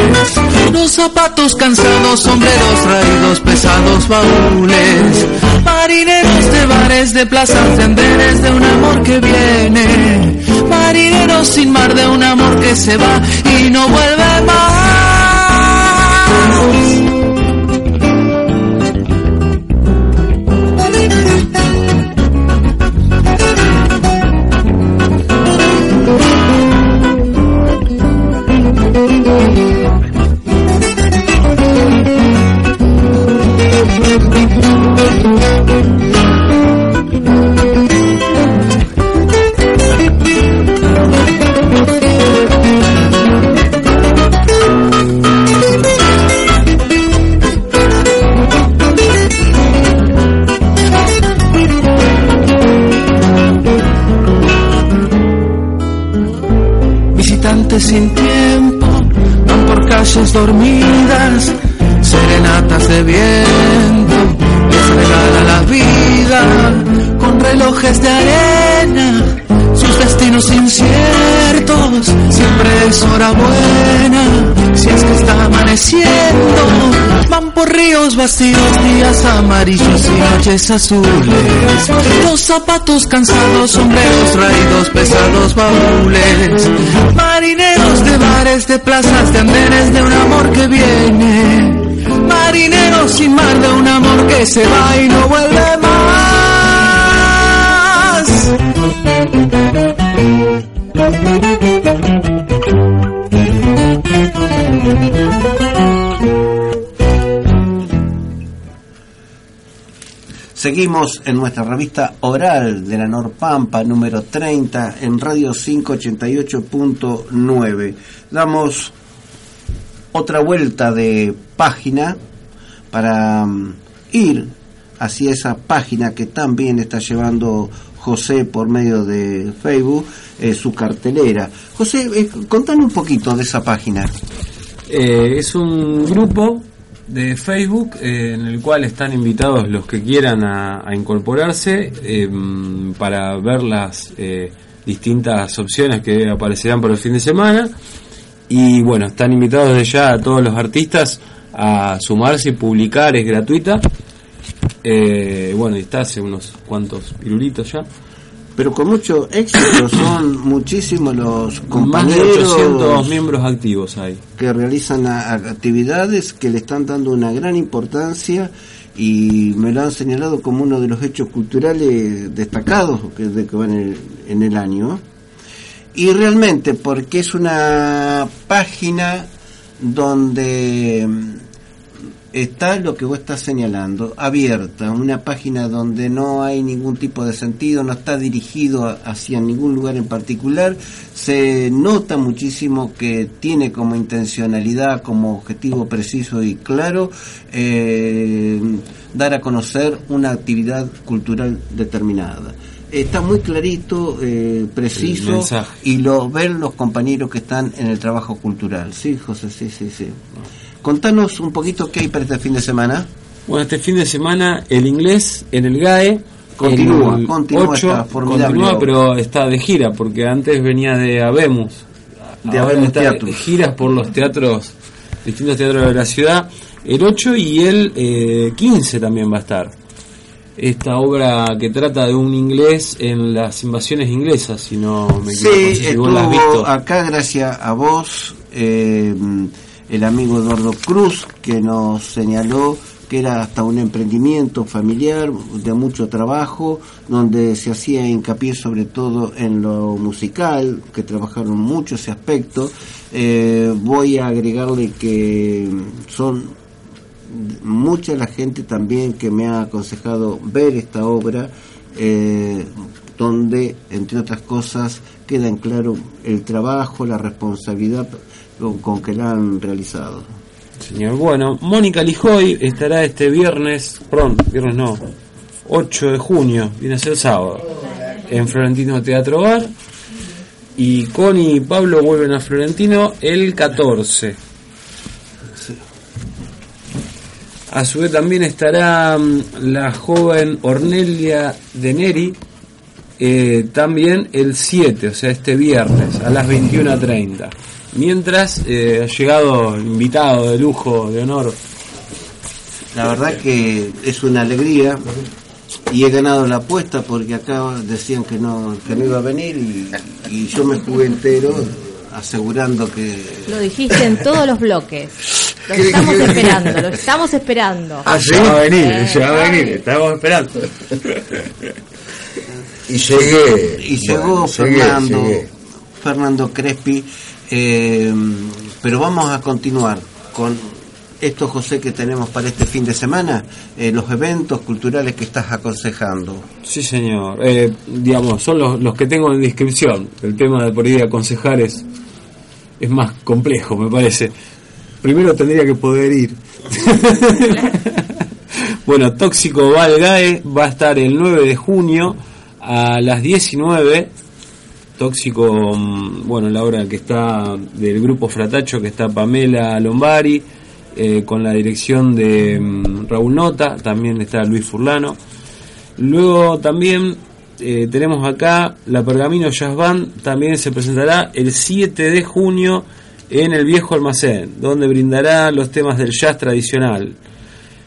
S6: Los zapatos cansados, sombreros raídos, pesados baúles. Marineros de bares, de plazas, de de un amor que viene. Marineros sin mar, de un amor que se va y no vuelve más. Jesus. Ríos vacíos, días amarillos y noches azules, los zapatos cansados, sombreros raídos, pesados baúles, marineros de bares, de plazas, de andenes, de un amor que viene, marineros sin mar, de un amor que se va y no vuelve más.
S3: Seguimos en nuestra revista oral de la Norpampa número 30 en Radio 588.9. Damos otra vuelta de página para mm, ir hacia esa página que también está llevando José por medio de Facebook, eh, su cartelera. José, eh, contame un poquito de esa página.
S4: Eh, es un grupo de Facebook eh, en el cual están invitados los que quieran a, incorporarse eh, para ver las eh, distintas opciones que aparecerán por el fin de semana. Y bueno están invitados desde ya a todos los artistas a sumarse y publicar es gratuita. Eh, bueno y está hace unos cuantos pirulitos ya
S3: Pero con mucho éxito son muchísimos los
S4: más de
S3: compañeros
S4: 800 miembros activos hay
S3: que realizan actividades que le están dando una gran importancia y me lo han señalado como uno de los hechos culturales destacados que, de que van en el, en el año. Y realmente, porque es una página donde está lo que vos estás señalando, abierta, una página donde no hay ningún tipo de sentido, no está dirigido a- hacia ningún lugar en particular, se nota muchísimo que tiene como intencionalidad, como objetivo preciso y claro, eh, dar a conocer una actividad cultural determinada. Está muy clarito, eh, preciso, y lo ven los compañeros que están en el trabajo cultural. Sí, José, sí, sí, sí. Contanos un poquito qué hay para este fin de semana.
S4: Bueno, este fin de semana el inglés en el GAE.
S3: Continúa,
S4: el
S3: continúa
S4: 8,
S3: esta formidable
S4: continúa, pero está de gira, porque antes venía de Habemos.
S3: De
S4: está
S3: Teatro.
S4: de giras por los teatros, distintos teatros de la ciudad. El 8 y el eh, 15 también va a estar. Esta obra que trata de un inglés en las invasiones inglesas, si no me
S3: Sí,
S4: equivoco, sé si
S3: estuvo
S4: visto.
S3: acá gracias a vos, eh, el amigo Eduardo Cruz, que nos señaló que era hasta un emprendimiento familiar de mucho trabajo, donde se hacía hincapié sobre todo en lo musical, que trabajaron mucho ese aspecto. Eh, voy a agregarle que son mucha la gente también que me ha aconsejado ver esta obra, eh, donde, entre otras cosas, queda en claro el trabajo, la responsabilidad con, que la han realizado.
S4: Señor, bueno, Mónica Lijoy estará este viernes, perdón, viernes no, 8 de junio, viene a ser sábado, en Florentino Teatro Bar. Y Connie y Pablo vuelven a Florentino el 14. A su vez también estará mm, la joven Ornelia de Neri eh, también el 7, o sea, este viernes a las 21.30. Mientras eh, ha llegado invitado de lujo, de honor.
S3: La verdad que es una alegría y he ganado la apuesta porque acá decían que no, que no iba a venir y, y yo me jugué entero asegurando que...
S5: Lo dijiste en todos los bloques. Lo estamos esperando, lo estamos esperando.
S4: Ah, ya va a venir, ya va a venir, estamos esperando.
S7: Y llegué.
S3: Y llegó
S7: Bueno, llegué,
S3: Fernando,
S7: llegué.
S3: Fernando Crespi, eh, pero vamos a continuar con esto, José, que tenemos para este fin de semana, eh, los eventos culturales que estás aconsejando.
S4: Sí, señor. Eh, digamos, son los, los que tengo en descripción. El tema de por ahí aconsejar es, es más complejo, me parece. Primero tendría que poder ir. bueno, Tóxico Valgae va a estar el 9 de junio a las 19. Tóxico, mm, bueno, la obra que está del grupo Fratacho, que está Pamela Lombari, eh, con la dirección de mm, Raúl Nota, también está Luis Furlano. Luego también eh, tenemos acá la Pergamino Jazz Band, también se presentará el 7 de junio en el viejo almacén, donde brindará los temas del jazz tradicional.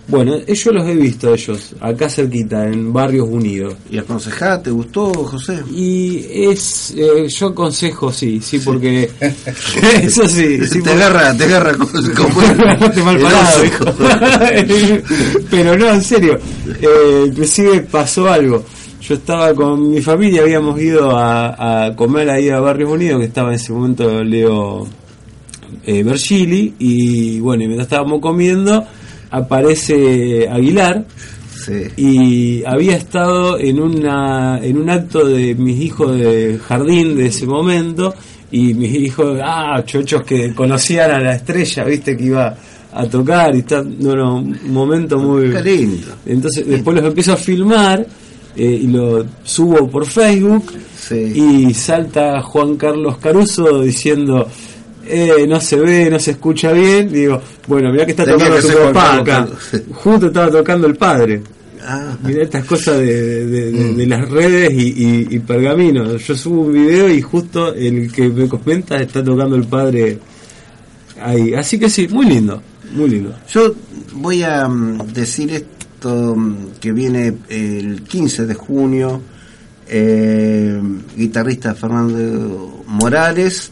S4: Bueno, ellos los he visto ellos, acá cerquita, en Barrios Unidos.
S3: ¿Y aconsejá? ¿Te gustó, José?
S4: Y es, eh, yo aconsejo, sí, sí, porque eso sí, sí
S3: te
S4: porque-
S3: agarra, te agarra
S4: Te mal parado, hijo. Pero no, en serio. Eh, inclusive pasó algo. Yo estaba con mi familia, habíamos ido a, a comer ahí a Barrios Unidos, que estaba en ese momento Leo eh, Bergili, y bueno, y mientras estábamos comiendo, aparece Aguilar,
S3: Sí.
S4: y había estado en una en un acto de mis hijos de jardín de ese momento y mis hijos ah chochos que conocían a la estrella viste que iba a tocar y está no, no, un momento muy
S3: Qué lindo.
S4: entonces después los empiezo a filmar eh, y lo subo por Facebook
S3: Sí.
S4: y salta Juan Carlos Caruso diciendo eh, no se ve, no se escucha bien. Digo, bueno, mirá que está
S3: Tenía
S4: tocando
S3: que
S4: tu papá acá. Justo estaba tocando el padre.
S3: Ah,
S4: Mirá estas cosas de, de- de-
S3: Mm.
S4: de las redes y, y- y pergamino. Yo subo un video y justo el que me comenta está tocando el padre ahí. Así que sí, muy lindo, muy lindo.
S3: Yo voy a mm, decir esto mm, que viene el 15 de junio, eh, guitarrista Fernando Morales,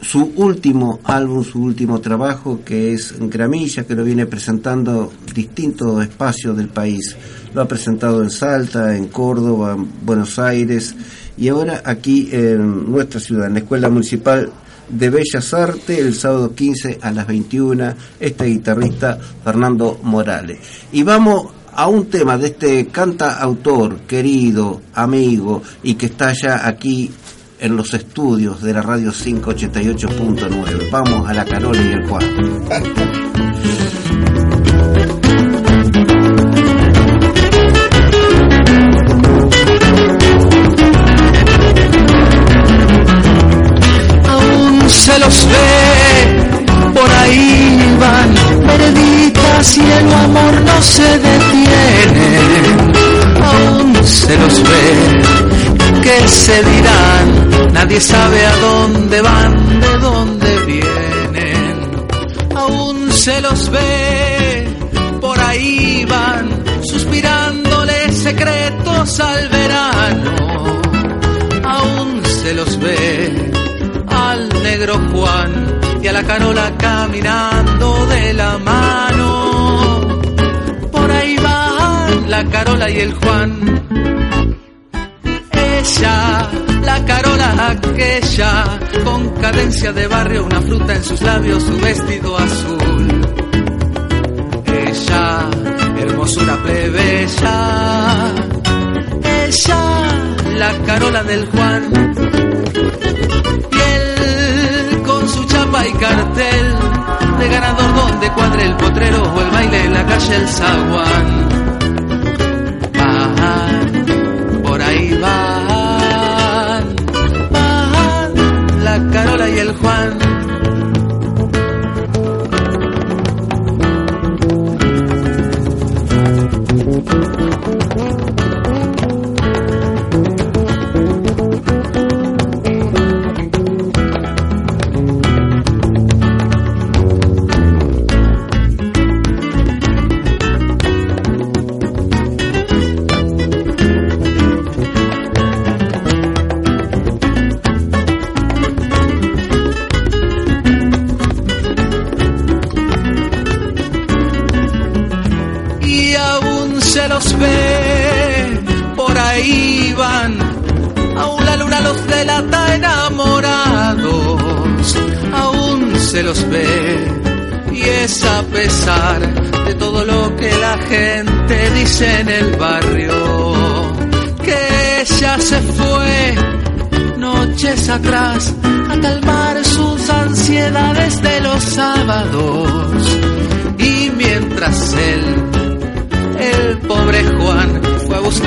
S3: su último álbum, su último trabajo, que es Gramilla, que lo viene presentando distintos espacios del país. Lo ha presentado en Salta, en Córdoba, en Buenos Aires y ahora aquí en nuestra ciudad, en la Escuela Municipal de Bellas Artes, el sábado 15 a las 21, este guitarrista Fernando Morales. Y vamos a un tema de este cantautor, querido, amigo, y que está ya aquí en los estudios de la radio 588.9. Vamos a la Carola y el Juan.
S6: aún se los ve, por ahí van, perditas y el amor no se detiene, aún se los ve, que se dirán, nadie sabe a dónde van, de dónde vienen, aún se los ve, por ahí van, suspirándole secretos al verano aún se los ve al negro Juan y a la Carola caminando de la mano. Por ahí van la Carola y el Juan. Ella, la Carola aquella, con cadencia de barrio, una fruta en sus labios, su vestido azul. Ella, hermosura plebeya ella, la Carola del Juan. Y él con su chapa y cartel de ganador donde cuadre el potrero o el baile en la calle El Zaguán.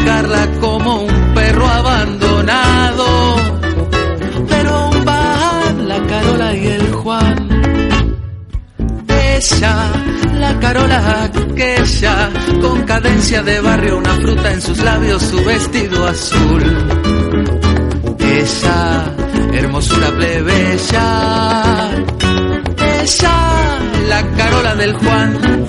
S6: Buscarla como un perro abandonado. Pero aún van la Carola y el Juan. Ella, la Carola aquella, con cadencia de barrio, una fruta en sus labios, su vestido azul. Ella, hermosura plebeya. Ella, la Carola del Juan.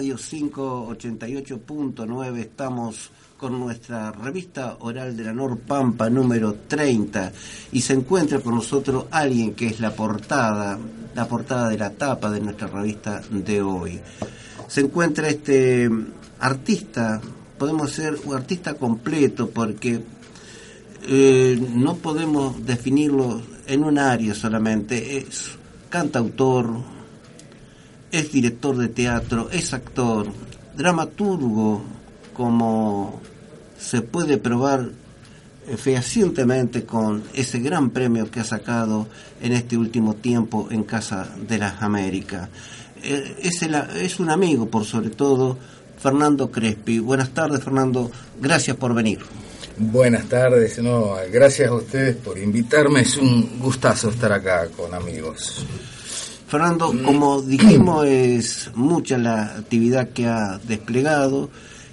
S3: Radio 588.9 estamos con nuestra revista oral de la Norpampa número 30 y se encuentra con nosotros alguien que es la portada, la portada de la tapa de nuestra revista de hoy. Se encuentra este artista, podemos ser un artista completo porque eh, no podemos definirlo en un área solamente, es cantautor, es director de teatro, es actor, dramaturgo, como se puede probar eh, fehacientemente con ese gran premio que ha sacado en este último tiempo en Casa de las Américas. Eh, es, un amigo, por sobre todo, Fernando Crespi. Buenas tardes, Fernando. Gracias por venir.
S7: Buenas tardes, no, gracias a ustedes por invitarme, es un gustazo estar acá con amigos.
S3: Fernando, como dijimos, es mucha la actividad que ha desplegado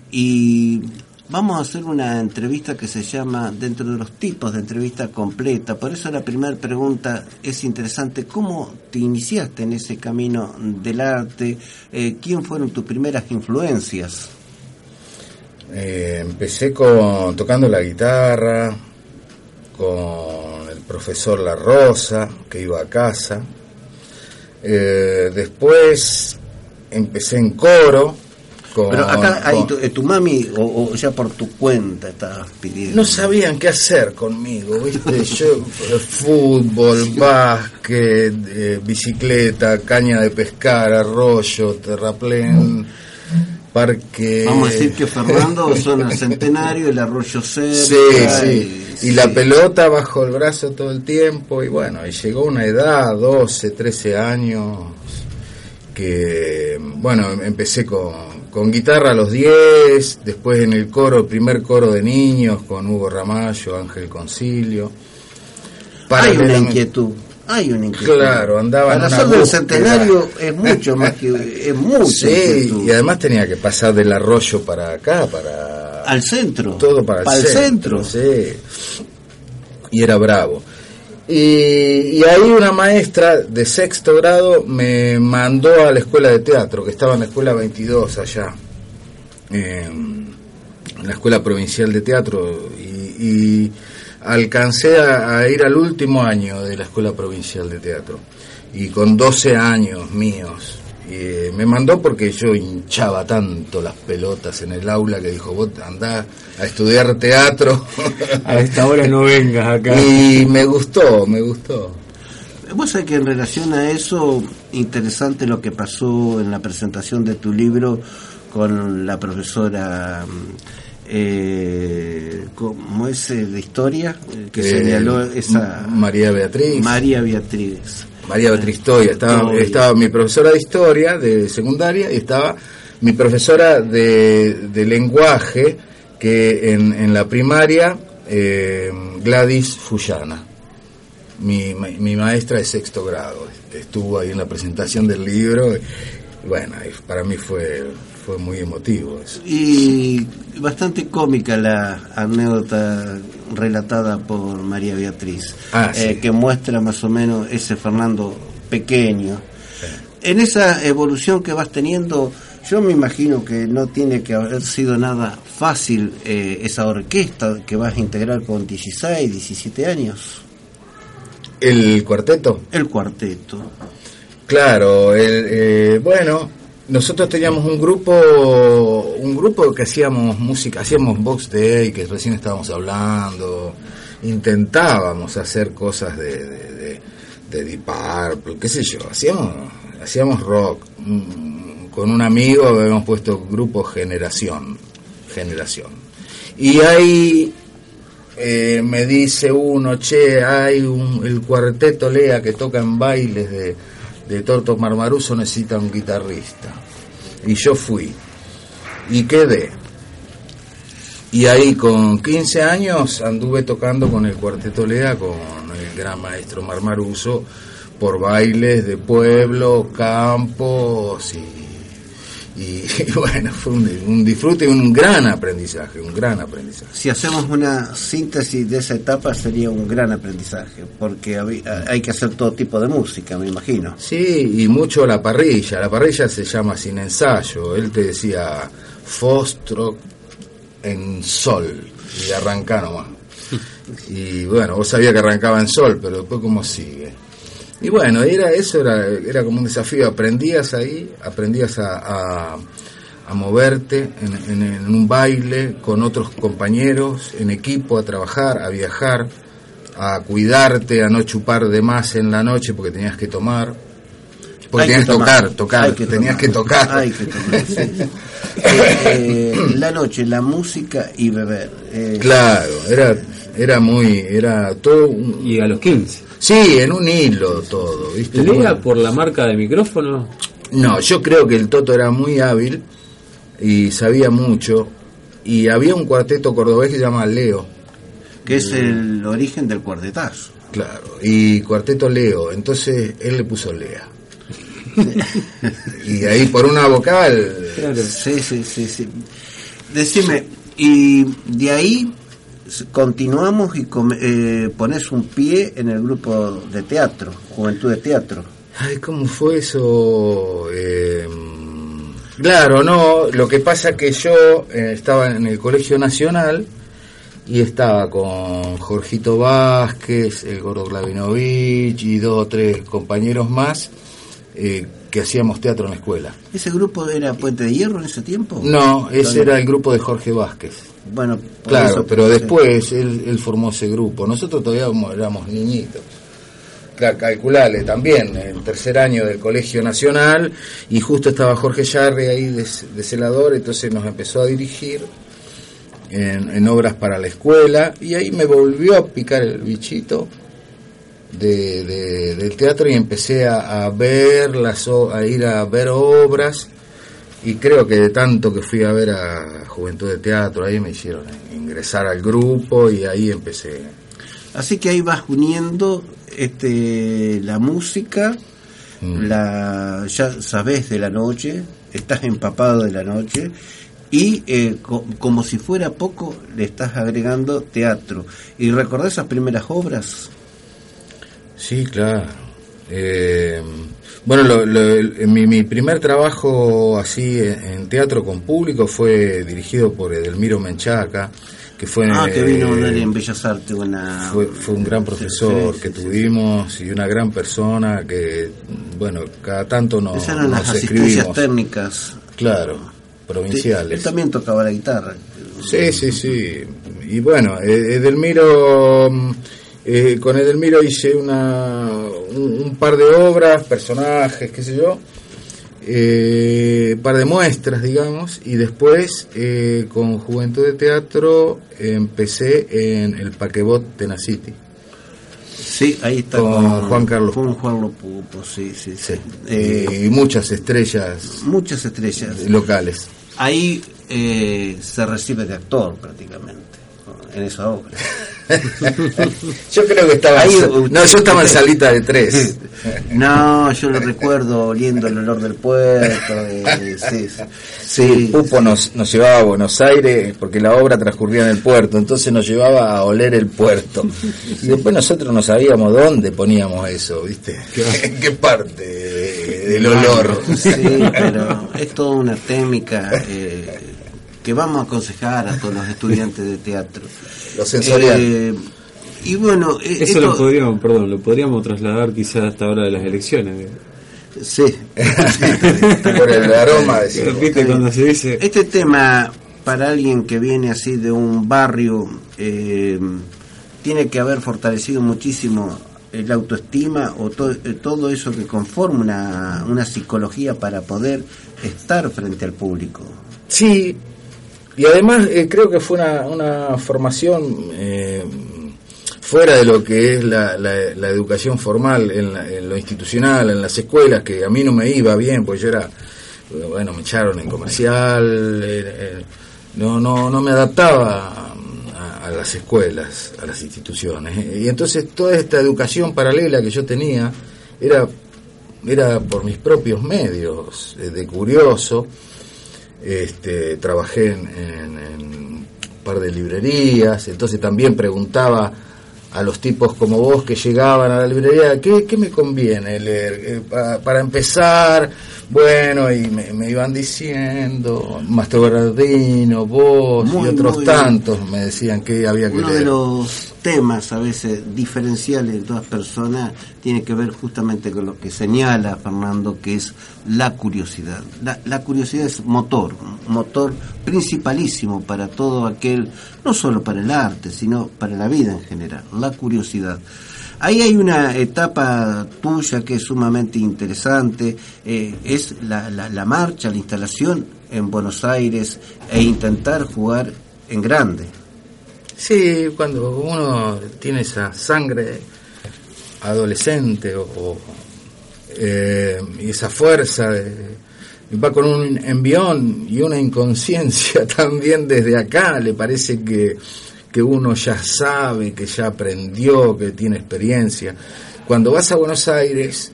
S3: y vamos a hacer una entrevista que se llama dentro de los tipos de entrevista completa. Por eso la primera pregunta es interesante. ¿Cómo te iniciaste en ese camino del arte? Eh, ¿Quién fueron tus primeras influencias?
S7: Eh, empecé con tocando la guitarra, con el profesor La Rosa, que iba a casa. Eh, después empecé en coro. Con,
S3: Pero acá tu, eh, tu mami o, o ya por tu cuenta estabas pidiendo.
S7: No sabían qué hacer conmigo, ¿viste? Yo, eh, fútbol, básquet, eh, bicicleta, caña de pescar, arroyo, terraplén, parque.
S3: Vamos a decir que Fernando son el centenario, el arroyo
S7: Sí,
S3: cerca.
S7: sí. Y la pelota bajo el brazo todo el tiempo. Y bueno, y llegó una edad, 12, 13 años, que, bueno, empecé con, con guitarra a los 10, después en el coro, el primer coro de niños, con Hugo Ramallo, Ángel Concilio.
S3: Hay una inquietud. Hay una inquietud.
S7: Claro, andaba en
S3: Para
S7: una
S3: ser del centenario es mucho más que. Es mucho.
S7: Sí, y además tenía que pasar del arroyo para acá, para
S3: Al centro.
S7: todo para,
S3: el centro.
S7: Sí. Y era bravo. Y, y ahí una maestra de sexto grado me mandó a la escuela de teatro, que estaba en la escuela 22 allá, eh, en la escuela provincial de teatro, y, y alcancé a, a ir al último año de la escuela provincial de teatro, y con 12 años míos. Eh, me mandó porque yo hinchaba tanto las pelotas en el aula que dijo, vos andá a estudiar teatro.
S4: A esta hora no vengas acá.
S7: y me gustó, me gustó.
S3: Vos sabés que en relación a eso, interesante lo que pasó en la presentación de tu libro con la profesora. Eh, ¿Cómo es eh, de historia? Eh, que
S7: Eh,
S3: señaló esa.
S7: María Beatriz.
S3: María Beatriz.
S7: María Beatriz Toya, estaba, estaba mi profesora de historia de secundaria y estaba mi profesora de, de lenguaje que en, en la primaria, eh, Gladys Fullana, mi, mi maestra de sexto grado, estuvo ahí en la presentación del libro bueno, para mí fue, fue muy emotivo eso.
S3: Y bastante cómica la anécdota relatada por María Beatriz,
S7: Ah,
S3: eh, que muestra más o menos ese Fernando pequeño. En esa evolución que vas teniendo, yo me imagino que no tiene que haber sido nada fácil eh, esa orquesta que vas a integrar con 16, 17 años,
S7: El cuarteto.
S3: el cuarteto.
S7: Claro, el, eh, bueno, nosotros teníamos un grupo un grupo que hacíamos música hacíamos box day que recién estábamos hablando. Intentábamos hacer cosas de de, de, de qué sé yo hacíamos hacíamos rock. Mm, con un amigo habíamos puesto grupo generación generación. Y ahí eh, me dice uno che hay un, el cuarteto Lea que toca en bailes de de Torto Marmaruso necesita un guitarrista. Y yo fui. Y quedé. Y ahí con 15 años anduve tocando con el Cuarteto Lea, con el gran maestro Marmaruso, por bailes de pueblo, campos y, y, y bueno, fue un, un, disfrute y un gran aprendizaje, un gran aprendizaje.
S3: Si hacemos una síntesis de esa etapa sería un gran aprendizaje, porque hay que hacer todo tipo de música, me imagino.
S7: Sí, y mucho la parrilla, la parrilla se llama sin ensayo, él te decía Fostro en sol, y arrancá nomás. Y bueno, vos sabías que arrancaba en sol, pero después cómo sigue. Y bueno, era eso era, era como un desafío, aprendías ahí, aprendías a, a, a moverte en, en, en, un baile con otros compañeros, en equipo, a trabajar, a viajar, a cuidarte, a no chupar de más en la noche porque tenías que tomar. Porque
S3: Hay
S7: tenías que tocar, tocar,
S3: que
S7: tenías
S3: tomar.
S7: que tocar.
S3: Hay que tomar, sí. Eh, eh, la noche, la música y beber. eh,
S7: Claro, era, era muy, era todo un-
S4: Y a los 15.
S7: Sí, en un hilo todo, ¿viste?
S4: Lea por la marca de micrófono.
S7: No, yo creo que el Toto era muy hábil y sabía mucho. Y había un cuarteto cordobés que se llama Leo,
S3: que es el origen del cuartetazo.
S7: claro, y cuarteto Leo. Entonces él le puso Lea. y ahí por una vocal,
S3: Sí, sí, sí, sí. Decime, y de ahí continuamos y eh, pones un pie en el grupo de teatro, Juventud de Teatro.
S7: Ay, ¿cómo fue eso? Eh, claro, no, lo que pasa que yo eh, estaba en el Colegio Nacional y estaba con Jorgito Vázquez, el Gordo Glavinovich y dos o tres compañeros más eh, que hacíamos teatro en la escuela.
S3: ¿Ese grupo era Puente de Hierro en ese tiempo?
S7: No, ese era el grupo de Jorge Vázquez.
S3: Bueno,
S7: Claro,
S3: eso-
S7: pero después él, él formó ese grupo. Nosotros todavía éramos- éramos niñitos. Claro, calculale, también en tercer año del Colegio Nacional y justo estaba Jorge Yarri ahí de, de celador, entonces nos empezó a dirigir en, en obras para la escuela y ahí me volvió a picar el bichito de, de- del teatro y empecé a, a ver las o- a ir a ver obras y creo que de tanto que fui a ver a Juventud de Teatro ahí me hicieron ingresar al grupo y ahí empecé
S3: Así que ahí vas uniendo este la música,
S7: Mm.
S3: la ya sabes de la noche, estás empapado de la noche y eh, co- como si fuera poco le estás agregando teatro. ¿Y recordás esas primeras obras?
S7: Sí, claro. Eh, bueno, lo- lo- el- mi, mi primer trabajo así en, en teatro con público fue dirigido por Edelmiro Menchaca, que fue,
S3: ah, que vino a
S7: eh,
S3: en Bellas Artes una...
S7: fue, fue un gran profesor
S3: Sí, sí,
S7: que
S3: sí,
S7: tuvimos y una gran persona que, bueno, cada tanto nos,
S3: Esas eran las
S7: nos
S3: asistencias
S7: escribimos.
S3: técnicas.
S7: Claro,
S3: Él
S7: provinciales.
S3: también tocaba la guitarra.
S7: Sí, sí, sí. Y bueno, eh, Edelmiro, mm, eh, con Edelmiro hice una, un, un par de obras, personajes, qué sé yo, eh, un par de muestras, digamos, y después eh, con Juventud de Teatro empecé en el Paquebot de Naciti.
S3: Sí, ahí está
S7: Con Juan Carlos
S3: Con Juan Lopupo, sí, sí, sí.
S7: Sí.
S3: Eh,
S7: y muchas estrellas
S3: muchas estrellas.
S7: locales.
S3: Ahí eh, se recibe de actor prácticamente, en esa obra.
S7: Yo creo que estaba...
S3: Ahí,
S7: no, yo estaba en salita de tres.
S3: No, yo lo recuerdo oliendo el olor del puerto. eh, sí, sí.
S7: Sí, Pupo nos, nos llevaba a Buenos Aires porque la obra transcurría en el puerto, entonces nos llevaba a oler el puerto. Y después nosotros no sabíamos dónde poníamos eso, ¿viste? ¿En qué parte de- del olor?
S3: Sí, pero es toda una técnica eh, que vamos a aconsejar a todos los estudiantes de teatro.
S7: Lo sensorial.
S3: Eh, y bueno, eh,
S4: Eso
S3: esto-
S4: lo podríamos, perdón, lo podríamos trasladar quizás hasta ahora de las elecciones.
S3: Sí.
S7: por el aroma de
S4: ¿Viste cuando se dice?
S3: Este tema, para alguien que viene así de un barrio, eh, tiene que haber fortalecido muchísimo la autoestima o to- todo eso que conforma una, una psicología para poder estar frente al público.
S7: Sí, y además eh, creo que fue una, una formación eh, fuera de lo que es la, la- educación formal, en, la- en lo institucional, en las escuelas, que a mí no me iba bien, pues yo era, bueno, me echaron en comercial, no, no, no me adaptaba a, a las escuelas, a las instituciones. Y entonces toda esta educación paralela que yo tenía era, era por mis propios medios, eh, de curioso. Este, trabajé en, un par de librerías, entonces también preguntaba a los tipos como vos que llegaban a la librería, ¿qué, qué me conviene leer? Eh, pa- para empezar, bueno, y me, me iban diciendo, Mastro Bernardino, vos
S3: Muy,
S7: y otros tantos me decían que había que
S3: Uno de los temas a veces diferenciales de todas personas tiene que ver justamente con lo que señala Fernando, que es la curiosidad. La, la curiosidad es motor, motor principalísimo para todo aquel, no solo para el arte, sino para la vida en general, la curiosidad. Ahí hay una etapa tuya que es sumamente interesante, eh, es la, la, la marcha, la instalación en Buenos Aires e intentar jugar en grande.
S7: Sí, cuando uno tiene esa sangre adolescente o, eh, y esa fuerza de, va con un envión y una inconsciencia también desde acá, le parece que, que uno ya sabe, que ya aprendió, que tiene experiencia. Cuando vas a Buenos Aires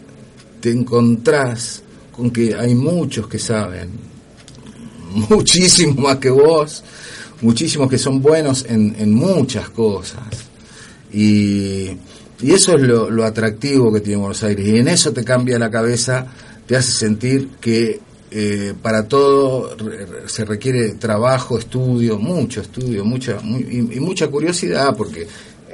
S7: te encontrás con que hay muchos que saben, muchísimo más que vos, muchísimos que son buenos en, en muchas cosas. Y, y eso es lo, lo atractivo que tiene Buenos Aires. Y en eso te cambia la cabeza, te hace sentir que eh, para todo se requiere trabajo, estudio, mucho estudio, mucha, mu- y, y mucha curiosidad, porque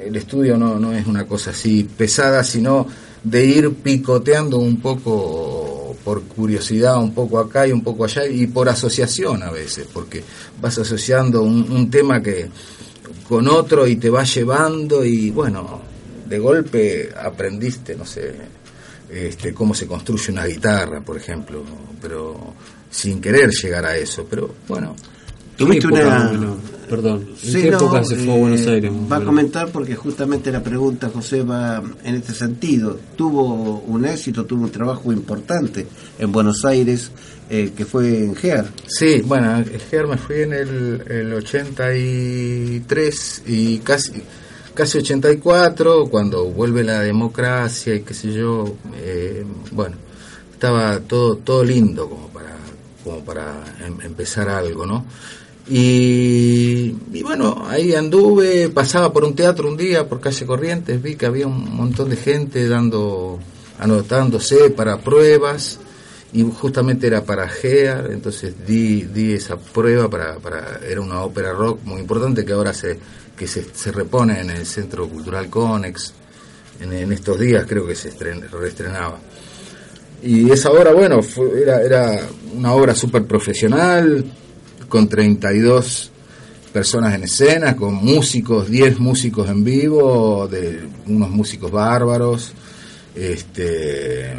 S7: el estudio no, no es una cosa así pesada, sino de ir picoteando un poco por curiosidad, un poco acá y un poco allá, y por asociación a veces, porque vas asociando un, un tema que con otro y te va llevando y bueno, de golpe aprendiste, no sé, este, cómo se construye una guitarra, por ejemplo, pero sin querer llegar a eso, pero bueno,
S4: ¿En
S3: Tuviste una-?
S4: Perdón, ¿en
S3: Sí,
S4: qué
S3: no,
S4: época se fue a
S3: eh,
S4: Buenos Aires? más o
S3: Va a comentar porque justamente la pregunta, José, va en este sentido. Tuvo un éxito, tuvo un trabajo importante en Buenos Aires, eh, que fue en GEAR.
S7: Sí, bueno, GER me fui en el, el 83 y casi casi 84, cuando vuelve la democracia y qué sé yo, eh, bueno, estaba todo todo lindo como para como para em- empezar algo, ¿no? Y, bueno, ahí anduve, pasaba por un teatro un día, por calle Corrientes, vi que había un montón de gente dando, anotándose para pruebas, y justamente era para GEAR, entonces di, di esa prueba para, para, era una ópera rock muy importante que ahora se, que se, repone en el Centro Cultural Conex, en, estos días creo que se estren- reestrenaba. Y esa obra, bueno, era, era una obra súper profesional, con 32 personas en escena, con músicos, 10 músicos en vivo, de unos músicos bárbaros, este,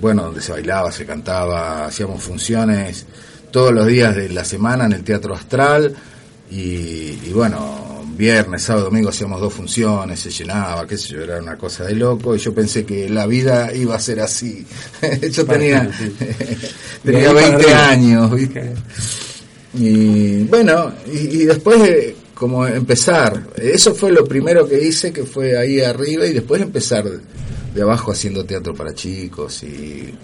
S7: bueno, donde se bailaba, se cantaba, hacíamos funciones todos los días de la semana en el Teatro Astral y bueno, viernes, sábado, domingo hacíamos dos funciones, se llenaba, qué sé yo, era una cosa de loco y yo pensé que la vida iba a ser así. yo tenía, tenía
S4: ahí para
S7: 20
S4: arriba.
S7: años, ¿viste? Y bueno, y, y después de como empezar, eso fue lo primero que hice, que fue ahí arriba, y después empezar de, abajo haciendo teatro para chicos y,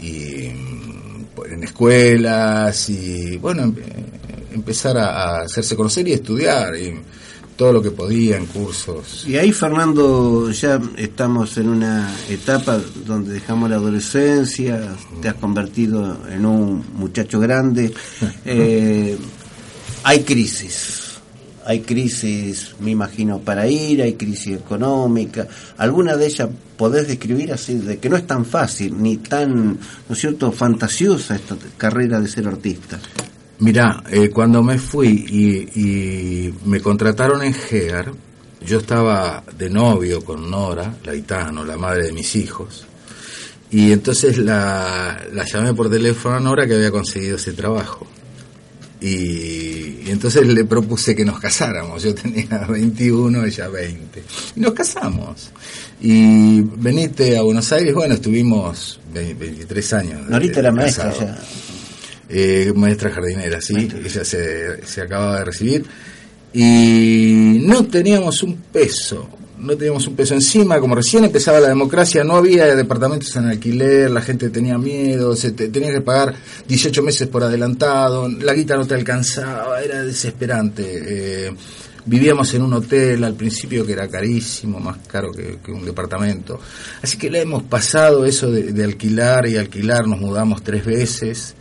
S7: y mm, en escuelas y bueno, em- empezar a, a hacerse conocer y estudiar y todo lo que podía en cursos.
S3: Y ahí, Fernando, ya estamos en una etapa donde dejamos la adolescencia, te has convertido en un muchacho grande. Eh, hay crisis. hay crisis, me imagino, para ir, hay crisis económica. ¿Alguna de ellas podés describir así, de que no es tan fácil, ni tan, ¿no es cierto?, fantasiosa esta carrera de ser artista?
S7: Mirá, eh, cuando me fui y, y me contrataron en GEAR, yo estaba de novio con Nora, la Itano, la madre de mis hijos, y entonces la, la llamé por teléfono a Nora que había conseguido ese trabajo. Y, y entonces le propuse que nos casáramos. Yo tenía 21, ella 20. Y nos casamos. Y venite a Buenos Aires, bueno, estuvimos ve- 23 años.
S3: Norita era maestra ya.
S7: Eh, maestra jardinera, sí, ella se, se acababa de recibir y no teníamos un peso, no teníamos un peso encima, como recién empezaba la democracia, no había departamentos en alquiler, la gente tenía miedo, se te, tenía que pagar 18 meses por adelantado, la guita no te alcanzaba, era desesperante. Eh, vivíamos en un hotel al principio que era carísimo, más caro que, que un departamento. Así que le hemos pasado eso de, de alquilar y alquilar, nos mudamos tres veces.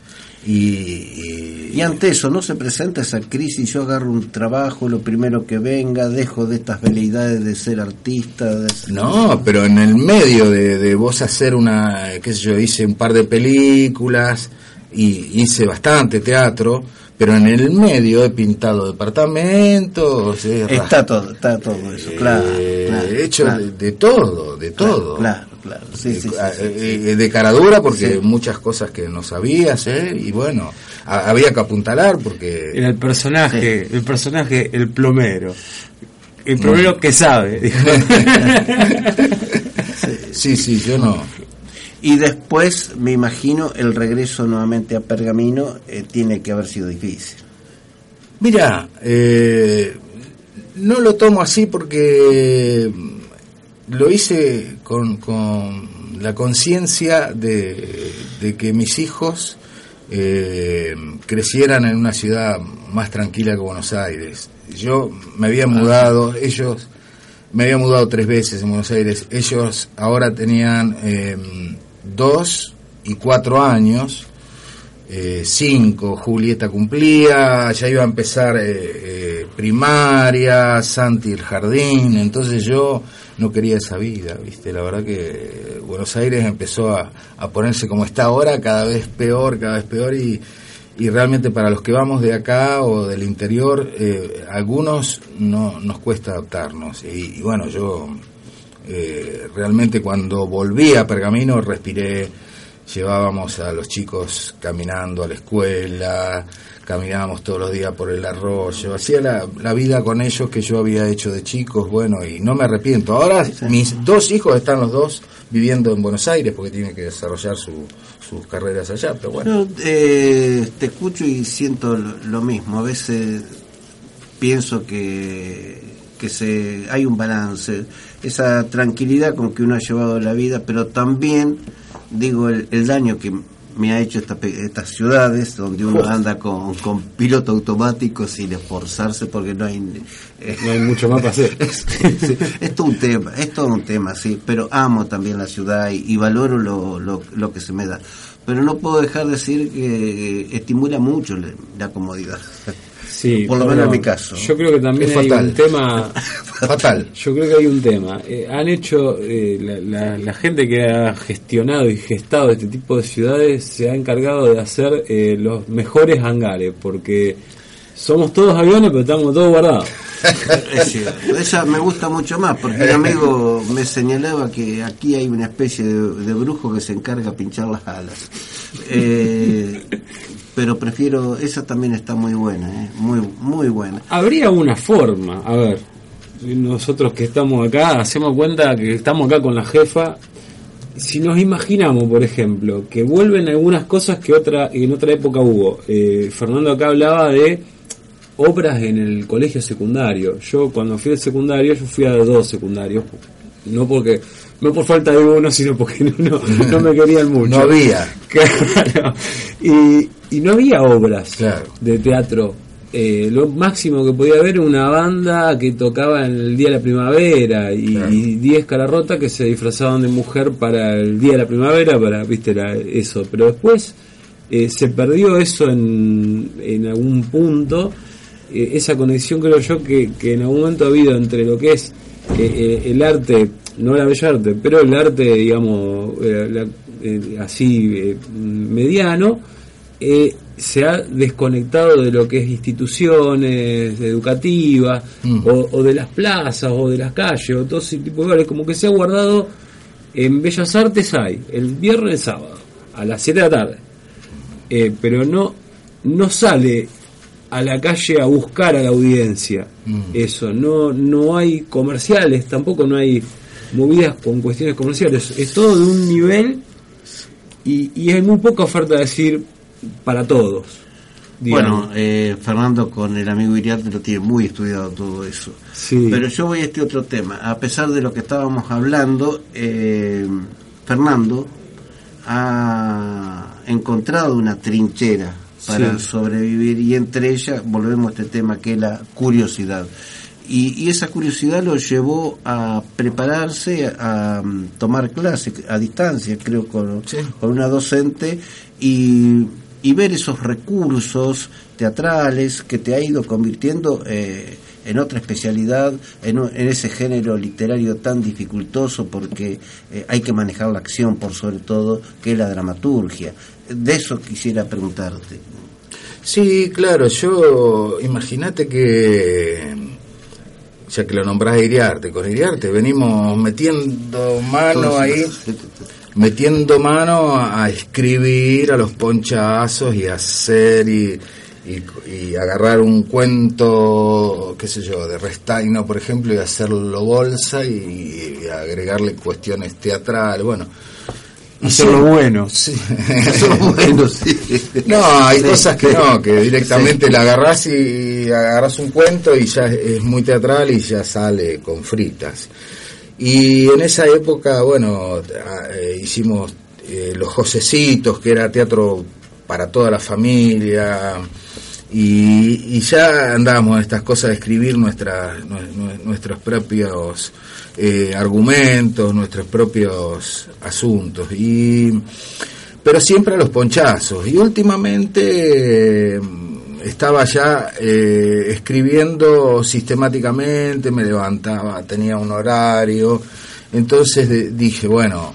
S7: Y, y-
S3: ante eso, ¿no se presenta esa crisis? Yo agarro un trabajo, lo primero que venga, dejo de estas veleidades de ser artista. de ser-
S7: No, pero en el medio de, de vos hacer una, qué sé yo, hice un par de películas y hice bastante teatro, pero en el medio he pintado departamentos, he
S3: Está todo, está todo eso, claro.
S7: eh,
S3: claro,
S7: he hecho
S3: claro.
S7: de, de todo, de todo.
S3: Claro, claro, sí, sí, sí,
S7: Eh,
S3: sí,
S7: eh,
S3: sí.
S7: eh, de cara dura porque
S3: Sí.
S7: muchas cosas que no sabías, ¿eh? Y bueno, a- había que apuntalar porque...
S4: Era el personaje, el personaje, el plomero. El plomero que sabe.
S7: Sí, sí, yo no...
S3: Y después, me imagino, el regreso nuevamente a Pergamino eh, tiene que haber sido difícil.
S7: Mira, eh, no lo tomo así porque lo hice con, con la conciencia de, de que mis hijos eh, crecieran en una ciudad más tranquila que Buenos Aires. Yo me había mudado, ellos me había mudado tres veces en Buenos Aires, ellos ahora tenían eh, dos y cuatro años eh, cinco, Julieta cumplía, ya iba a empezar eh, primaria, Santi el jardín, entonces yo no quería esa vida, ¿viste? La verdad que Buenos Aires empezó a, a ponerse como está ahora, cada vez peor, cada vez peor y, y realmente para los que vamos de acá o del interior, eh, algunos no nos cuesta adaptarnos y, y bueno, yo eh, realmente cuando volví a Pergamino respiré llevábamos a los chicos caminando a la escuela, caminábamos todos los días por el arroyo, hacía la, la vida con ellos que yo había hecho de chicos, bueno, y no me arrepiento. Ahora mis dos hijos están los dos viviendo en Buenos Aires porque tienen que desarrollar su- sus carreras allá, pero bueno.
S3: Yo eh, te escucho y siento lo, lo mismo. A veces pienso que, que se, hay un balance, esa tranquilidad con que uno ha llevado la vida, pero también, digo, el, el daño que me ha hecho esta estas ciudades donde uno anda con, con piloto automático sin esforzarse porque no hay... eh,
S4: No hay mucho más para hacer.
S3: Sí, es todo un tema, es todo un tema, sí, pero amo también la ciudad y, y valoro lo, lo, lo que se me da. Pero no puedo dejar de decir que estimula mucho la comodidad.
S4: Sí,
S3: Por lo menos en mi caso.
S4: Yo creo que también
S7: Es
S4: hay
S7: fatal.
S4: un tema.
S7: Fatal.
S4: Yo creo que hay un tema. Eh, han hecho, eh, la, la- la gente que ha gestionado y gestado este tipo de ciudades se ha encargado de hacer eh, los mejores hangares, porque somos todos aviones, pero estamos todos guardados.
S3: Es cierto. Esa me gusta mucho más, porque un amigo me señalaba que aquí hay una especie de, de brujo que se encarga de pinchar las alas. Eh, pero prefiero, esa también está muy buena, eh, muy, muy buena.
S4: Habría una forma, a ver, nosotros que estamos acá, hacemos cuenta que estamos acá con la jefa. Si nos imaginamos, por ejemplo, que vuelven algunas cosas que otra en otra época hubo. Eh, Fernando acá hablaba de obras en el colegio secundario. Yo cuando fui al secundario, yo fui a dos secundarios. No porque no por falta de uno, sino porque no, no, no me querían mucho.
S7: No había.
S4: Claro. Y, y no había obras
S7: Claro.
S4: de teatro. Eh, lo máximo que podía haber una banda que tocaba en el Día de la Primavera y
S7: Claro.
S4: y 10 cararrotas que se disfrazaban de mujer para el Día de la Primavera, para, viste, era eso. Pero después eh, se perdió eso en, en algún punto eh, esa conexión creo yo que, que en algún momento ha habido entre lo que es eh, eh, el arte, no la bella arte, pero el arte, digamos, la- así eh, mediano, eh, se ha desconectado de lo que es instituciones educativas
S7: Mm.
S4: o, o de las plazas o de las calles o todo ese tipo de lugares, como que se ha guardado en Bellas Artes hay el viernes el sábado a las 7 de la tarde Eh, pero no no sale a la calle a buscar a la audiencia
S7: Mm.
S4: eso no no hay comerciales tampoco no hay movidas con cuestiones comerciales es todo de un nivel y, y hay muy poca oferta de decir para todos digamos.
S3: Bueno, eh, Fernando con el amigo Iriarte lo tiene muy estudiado todo eso.
S4: Sí.
S3: Pero yo voy a este otro tema. A pesar de lo que estábamos hablando, eh, Fernando ha encontrado una trinchera para
S4: Sí.
S3: sobrevivir y entre ellas volvemos a este tema que es la curiosidad. Y, y esa curiosidad lo llevó a prepararse a, mm, tomar clases a distancia, creo, con,
S7: Sí.
S3: con una docente y, y ver esos recursos teatrales que te ha ido convirtiendo eh, en otra especialidad, en, ese género literario tan dificultoso porque eh, hay que manejar la acción por sobre todo, que es la dramaturgia. De eso quisiera preguntarte.
S7: Sí, claro, yo imagínate que, ya que lo nombrás Iriarte, con Iriarte venimos metiendo mano ahí, metiendo mano a escribir a los ponchazos y hacer y, y, y agarrar un cuento, qué sé yo, de Restaino, por ejemplo, y hacerlo bolsa y, y agregarle cuestiones teatrales, bueno.
S4: Hacerlo
S7: sí,
S4: bueno.
S7: sí.
S3: Es bueno, sí.
S7: No, hay
S3: Sí.
S7: cosas que no, que directamente la agarrás y agarrás un cuento y ya es muy teatral y ya sale con fritas. Y en esa época, bueno, ah, eh, hicimos eh, Los Josecitos, que era teatro para toda la familia, y, y ya andábamos en estas cosas de escribir nuestra, nue- nue- nuestros propios eh, argumentos, nuestros propios asuntos. Y pero siempre a los ponchazos. Y últimamente estaba ya eh, escribiendo sistemáticamente, me levantaba, tenía un horario, entonces de- dije, bueno,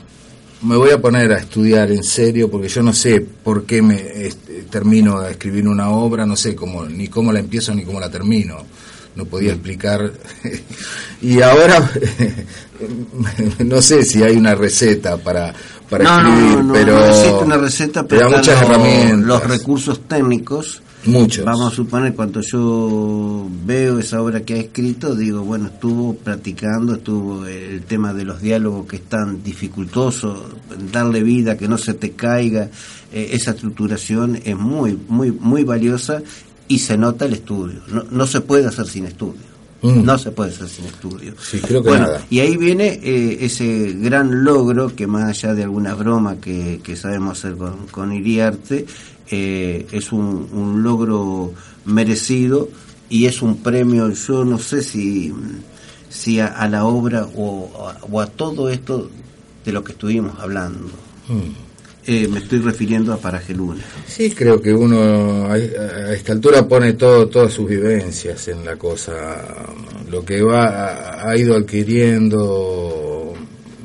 S7: me voy a poner a estudiar en serio porque yo no sé por qué me este, termino de escribir una obra, no sé cómo, ni cómo la empiezo ni cómo la termino. No podía explicar. y ahora no sé si hay una receta para, para
S3: no,
S7: escribir,
S3: no, no,
S7: pero
S3: no existe una receta, pero
S7: muchas herramientas.
S3: Los recursos técnicos.
S7: Muchos.
S3: Vamos a suponer, cuando yo veo esa obra que ha escrito, digo, bueno, estuvo practicando, estuvo el tema de los diálogos que es tan dificultoso, darle vida, que no se te caiga, eh, esa estructuración es muy, muy, muy valiosa y se nota el estudio. No, no se puede hacer sin estudio.
S7: Mm.
S3: No se puede hacer sin estudio.
S7: Sí, creo que
S3: Bueno,
S7: nada.
S3: y ahí viene eh, ese gran logro que más allá de alguna broma que, que sabemos hacer con, con Iriarte, eh, es un, un logro merecido y es un premio, yo no sé si, si a, a la obra o, a- o a todo esto de lo que estuvimos hablando.
S7: Mm.
S3: Eh, me estoy refiriendo a Paraje Luna.
S7: Sí, creo que uno a, a esta altura pone todo, todas sus vivencias en la cosa, lo que va ha ido adquiriendo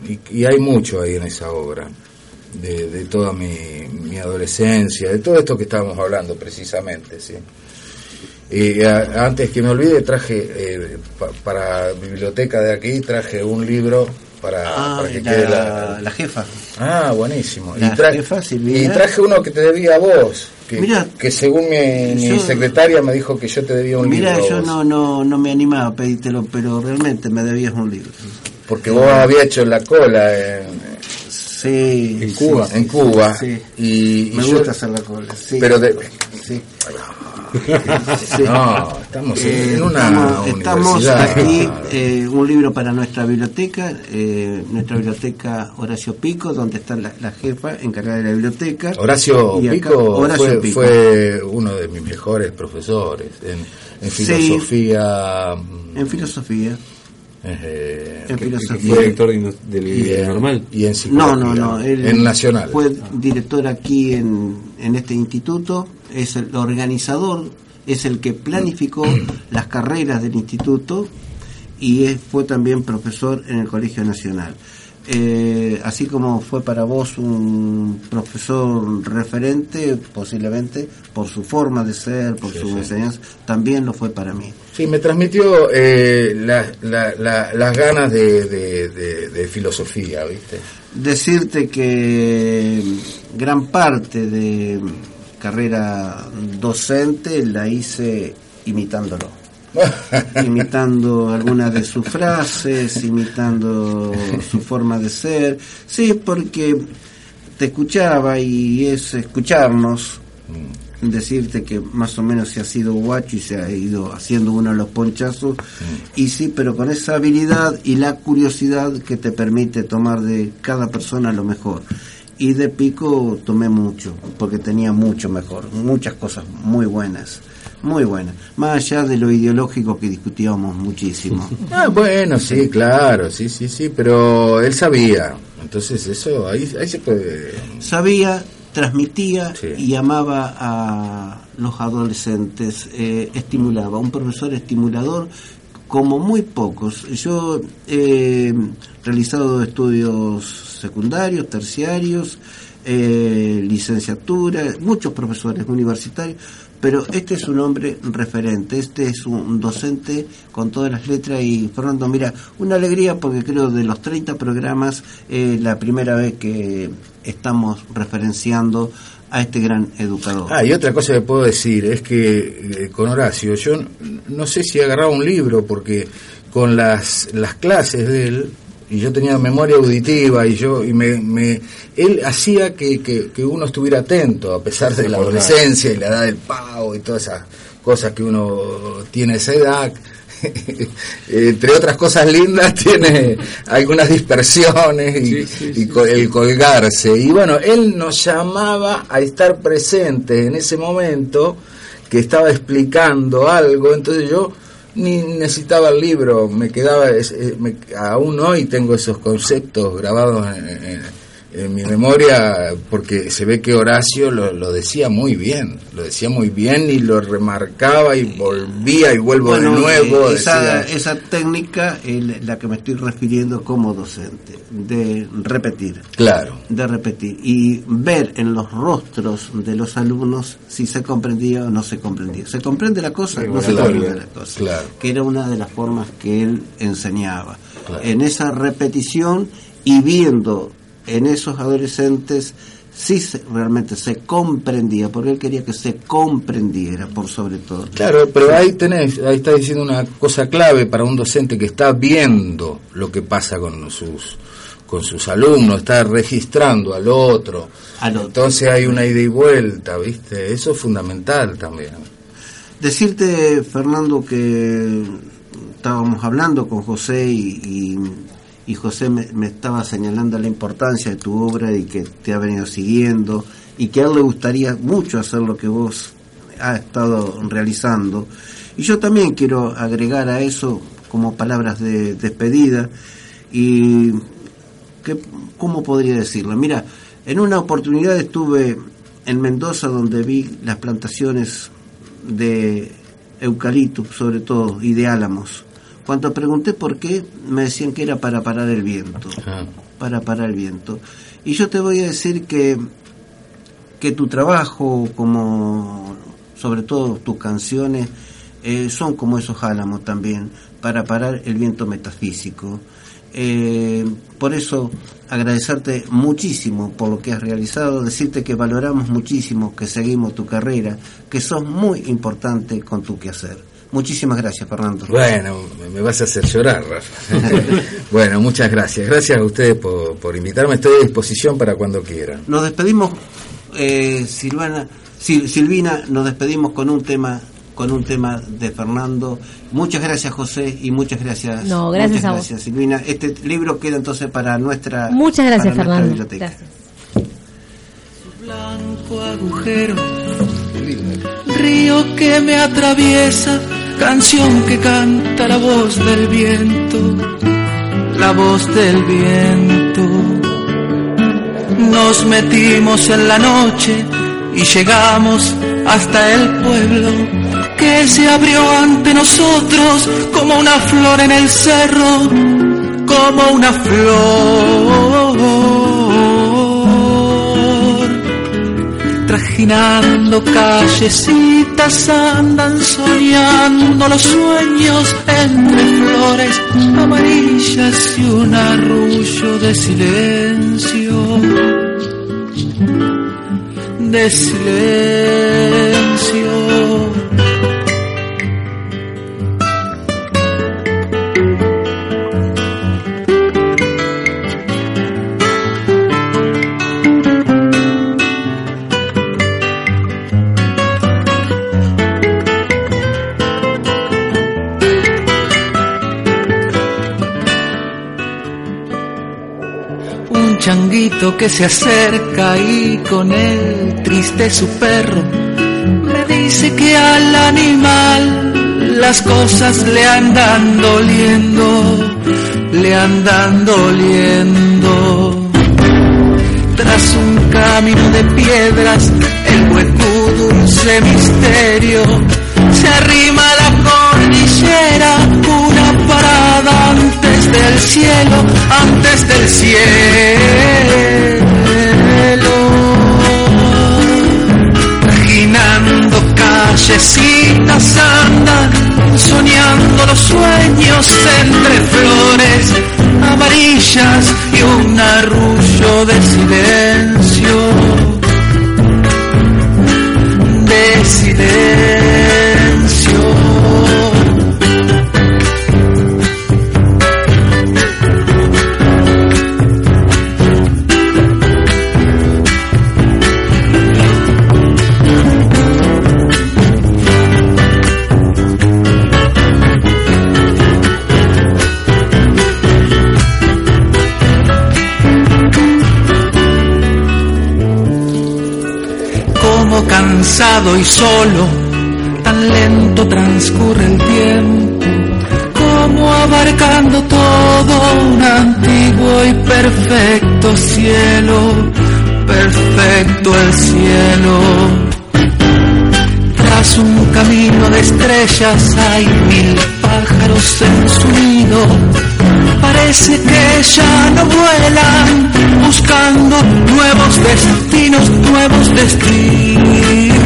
S7: y, y hay mucho ahí en esa obra de, de toda mi, mi adolescencia, de todo esto que estábamos hablando precisamente, sí. Y a- antes que me olvide traje eh, pa- para biblioteca de aquí traje un libro para,
S3: Ah,
S7: para que
S3: la,
S7: quede la,
S3: la jefa.
S7: Ah, buenísimo.
S3: La
S7: y, tra-
S3: jefa, Silvina.
S7: y traje uno que te debía a vos. Que,
S3: Mirá.
S7: que según mi, mi
S3: Yo-
S7: secretaria me dijo que yo te debía un
S3: Mira,
S7: libro. a
S3: yo no, no, no me animaba a pedírtelo, pero realmente me debías un libro.
S7: Porque vos habías hecho la cola en,
S3: Sí.
S4: En Cuba.
S7: en Cuba.
S3: Sí.
S7: Y, y
S3: Me
S7: yo-
S3: gusta hacer la cola.
S7: Pero de-
S3: Sí.
S7: No, estamos en,
S3: Eh,
S7: en una
S3: estamos, aquí, eh, un libro para nuestra biblioteca, eh, nuestra biblioteca Horacio Pico, donde está la, la jefa encargada de la biblioteca.
S7: Horacio
S3: Y acá-
S7: Pico,
S3: Horacio
S7: fue,
S3: Pico.
S7: fue uno de mis mejores profesores en, filosofía.
S3: En filosofía.
S7: Eh,
S3: En filosofía.
S4: Fue director de- del
S7: en-
S4: normal.
S7: y en
S3: No, no, no. Él
S7: en Nacional.
S3: Fue director aquí en, en este instituto, es el organizador es el que planificó las carreras del instituto y es- fue también profesor en el Colegio Nacional. Eh, así como fue para vos un profesor referente, posiblemente por su forma de ser, por su enseñanza, también lo fue para mí.
S7: Sí, me transmitió eh, la- la- la- las ganas de, de- de- de filosofía, ¿viste?
S3: Decirte que gran parte de carrera docente la hice imitándolo. Imitando algunas de sus frases, imitando su forma de ser. Sí, porque te escuchaba y es escucharnos, decirte que más o menos se ha sido guacho y se ha ido haciendo uno de los ponchazos, y sí, pero con esa habilidad y la curiosidad que te permite tomar de cada persona lo mejor. Y de Pico tomé mucho, porque tenía mucho mejor, muchas cosas muy buenas, muy buenas, más allá de lo ideológico que discutíamos muchísimo.
S7: Ah, bueno, sí, claro, sí, sí, sí, pero él sabía. Entonces eso, ahí, ahí se puede...
S3: sabía, transmitía
S7: Sí.
S3: y amaba a los adolescentes, eh, estimulaba, un profesor estimulador como muy pocos. Yo he realizado estudios secundarios, terciarios, eh, licenciatura, muchos profesores universitarios, pero este es un hombre referente, este es un docente con todas las letras y Fernando, mira, una alegría porque creo de los 30 programas eh, la primera vez que estamos referenciando a este gran educador.
S7: Ah, y otra cosa que puedo decir es que eh, con Horacio, yo no sé si agarraba un libro, porque con las, las clases de él, y yo tenía memoria auditiva, y yo y me, me- él hacía que, que, que uno estuviera atento, a pesar de la adolescencia y la edad del pavo y todas esas cosas que uno tiene a esa edad. Entre otras cosas lindas, tiene algunas dispersiones y,
S4: Sí, sí,
S7: y
S4: sí.
S7: el colgarse. Y bueno, él nos llamaba a estar presentes en ese momento que estaba explicando algo, entonces yo ni necesitaba el libro, me quedaba, es- eh, me- aún hoy tengo esos conceptos grabados en, en- en mi memoria, porque se ve que Horacio lo, lo decía muy bien, lo decía muy bien y lo remarcaba y volvía y vuelvo
S3: Bueno,
S7: de nuevo.
S3: eh, esa,
S7: decía-
S3: esa técnica es la que me estoy refiriendo como docente, de repetir.
S7: claro.
S3: de repetir y ver en los rostros de los alumnos si se comprendía o no se comprendía. ¿Se comprende la cosa? no se comprende la cosa.
S7: claro.
S3: Que era una de las formas que él enseñaba.
S7: Claro.
S3: En esa repetición y viendo en esos adolescentes si se- realmente se comprendía, porque él quería que se comprendiera por sobre todo.
S7: Claro, pero ahí tenés, ahí está diciendo una cosa clave para un docente que está viendo lo que pasa con sus con sus alumnos, está registrando al otro.
S3: Al otro.
S7: Entonces hay una ida y vuelta, ¿viste? Eso es fundamental también.
S3: Decirte, Fernando, que estábamos hablando con José y, y- y José me, estaba señalando la importancia de tu obra y que te ha venido siguiendo y que a él le gustaría mucho hacer lo que vos has estado realizando. Y yo también quiero agregar a eso como palabras de despedida y que, ¿cómo podría decirlo? Mira, en una oportunidad estuve en Mendoza donde vi las plantaciones de eucaliptus sobre todo y de álamos. Cuando pregunté por qué, me decían que era para parar el viento,
S7: Ah,
S3: para parar el viento. Y yo te voy a decir que, que tu trabajo, como sobre todo tus canciones, eh, son como esos álamos también, para parar el viento metafísico. Eh, por eso agradecerte muchísimo por lo que has realizado, decirte que valoramos muchísimo, que seguimos tu carrera, que sos muy importante con tu quehacer. Muchísimas gracias, Fernando.
S7: Bueno, me- vas a hacer llorar, Rafa. bueno, muchas gracias. Gracias a ustedes por, por invitarme. Estoy a disposición para cuando quieran.
S3: Nos despedimos, eh, Silvana, Sil- Silvina, nos despedimos con un tema con un tema de Fernando. Muchas gracias José y muchas gracias.
S5: No, gracias
S3: muchas
S5: a vos.
S3: gracias Silvina. Este libro queda entonces para nuestra
S5: Muchas gracias,
S3: para nuestra
S5: Fernando.
S3: biblioteca.
S5: Gracias.
S6: blanco agujero, río que me atraviesa, canción que canta la voz del viento, la voz del viento. Nos metimos en la noche y llegamos hasta el pueblo que se abrió ante nosotros como una flor en el cerro, como una flor. Trajinando callecitas andan soñando los sueños entre flores amarillas y un arrullo de silencio, de silencio. Changuito que se acerca y con él triste su perro me dice que al animal las cosas le andan doliendo, le andan doliendo. Tras un camino de piedras, el hueco dulce misterio se arrima a la cordillera, una parada del cielo, antes del cielo. Trajinando callecitas andan, soñando los sueños entre flores amarillas y un arrullo de silencio, hay mil pájaros en su nido. Parece que ya no vuelan, buscando nuevos destinos, nuevos destinos.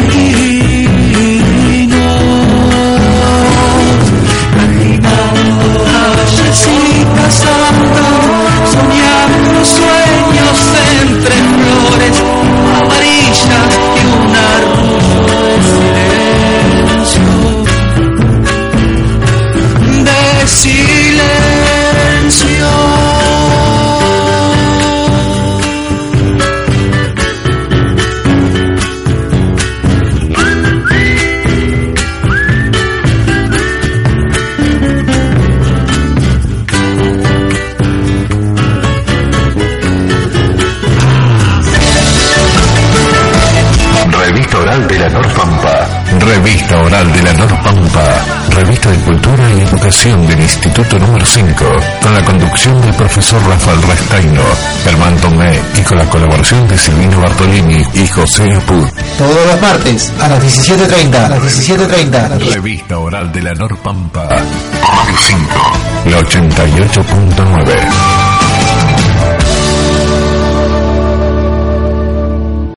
S1: 5. Con la conducción del profesor Rafael Restaino, Germán Tomé y con la colaboración de Silvino Bartolini y José Apud.
S2: Todos los martes a las 17.30. A las 17.30.
S1: Revista Oral de la Norpampa. Radio 5. La 88.9.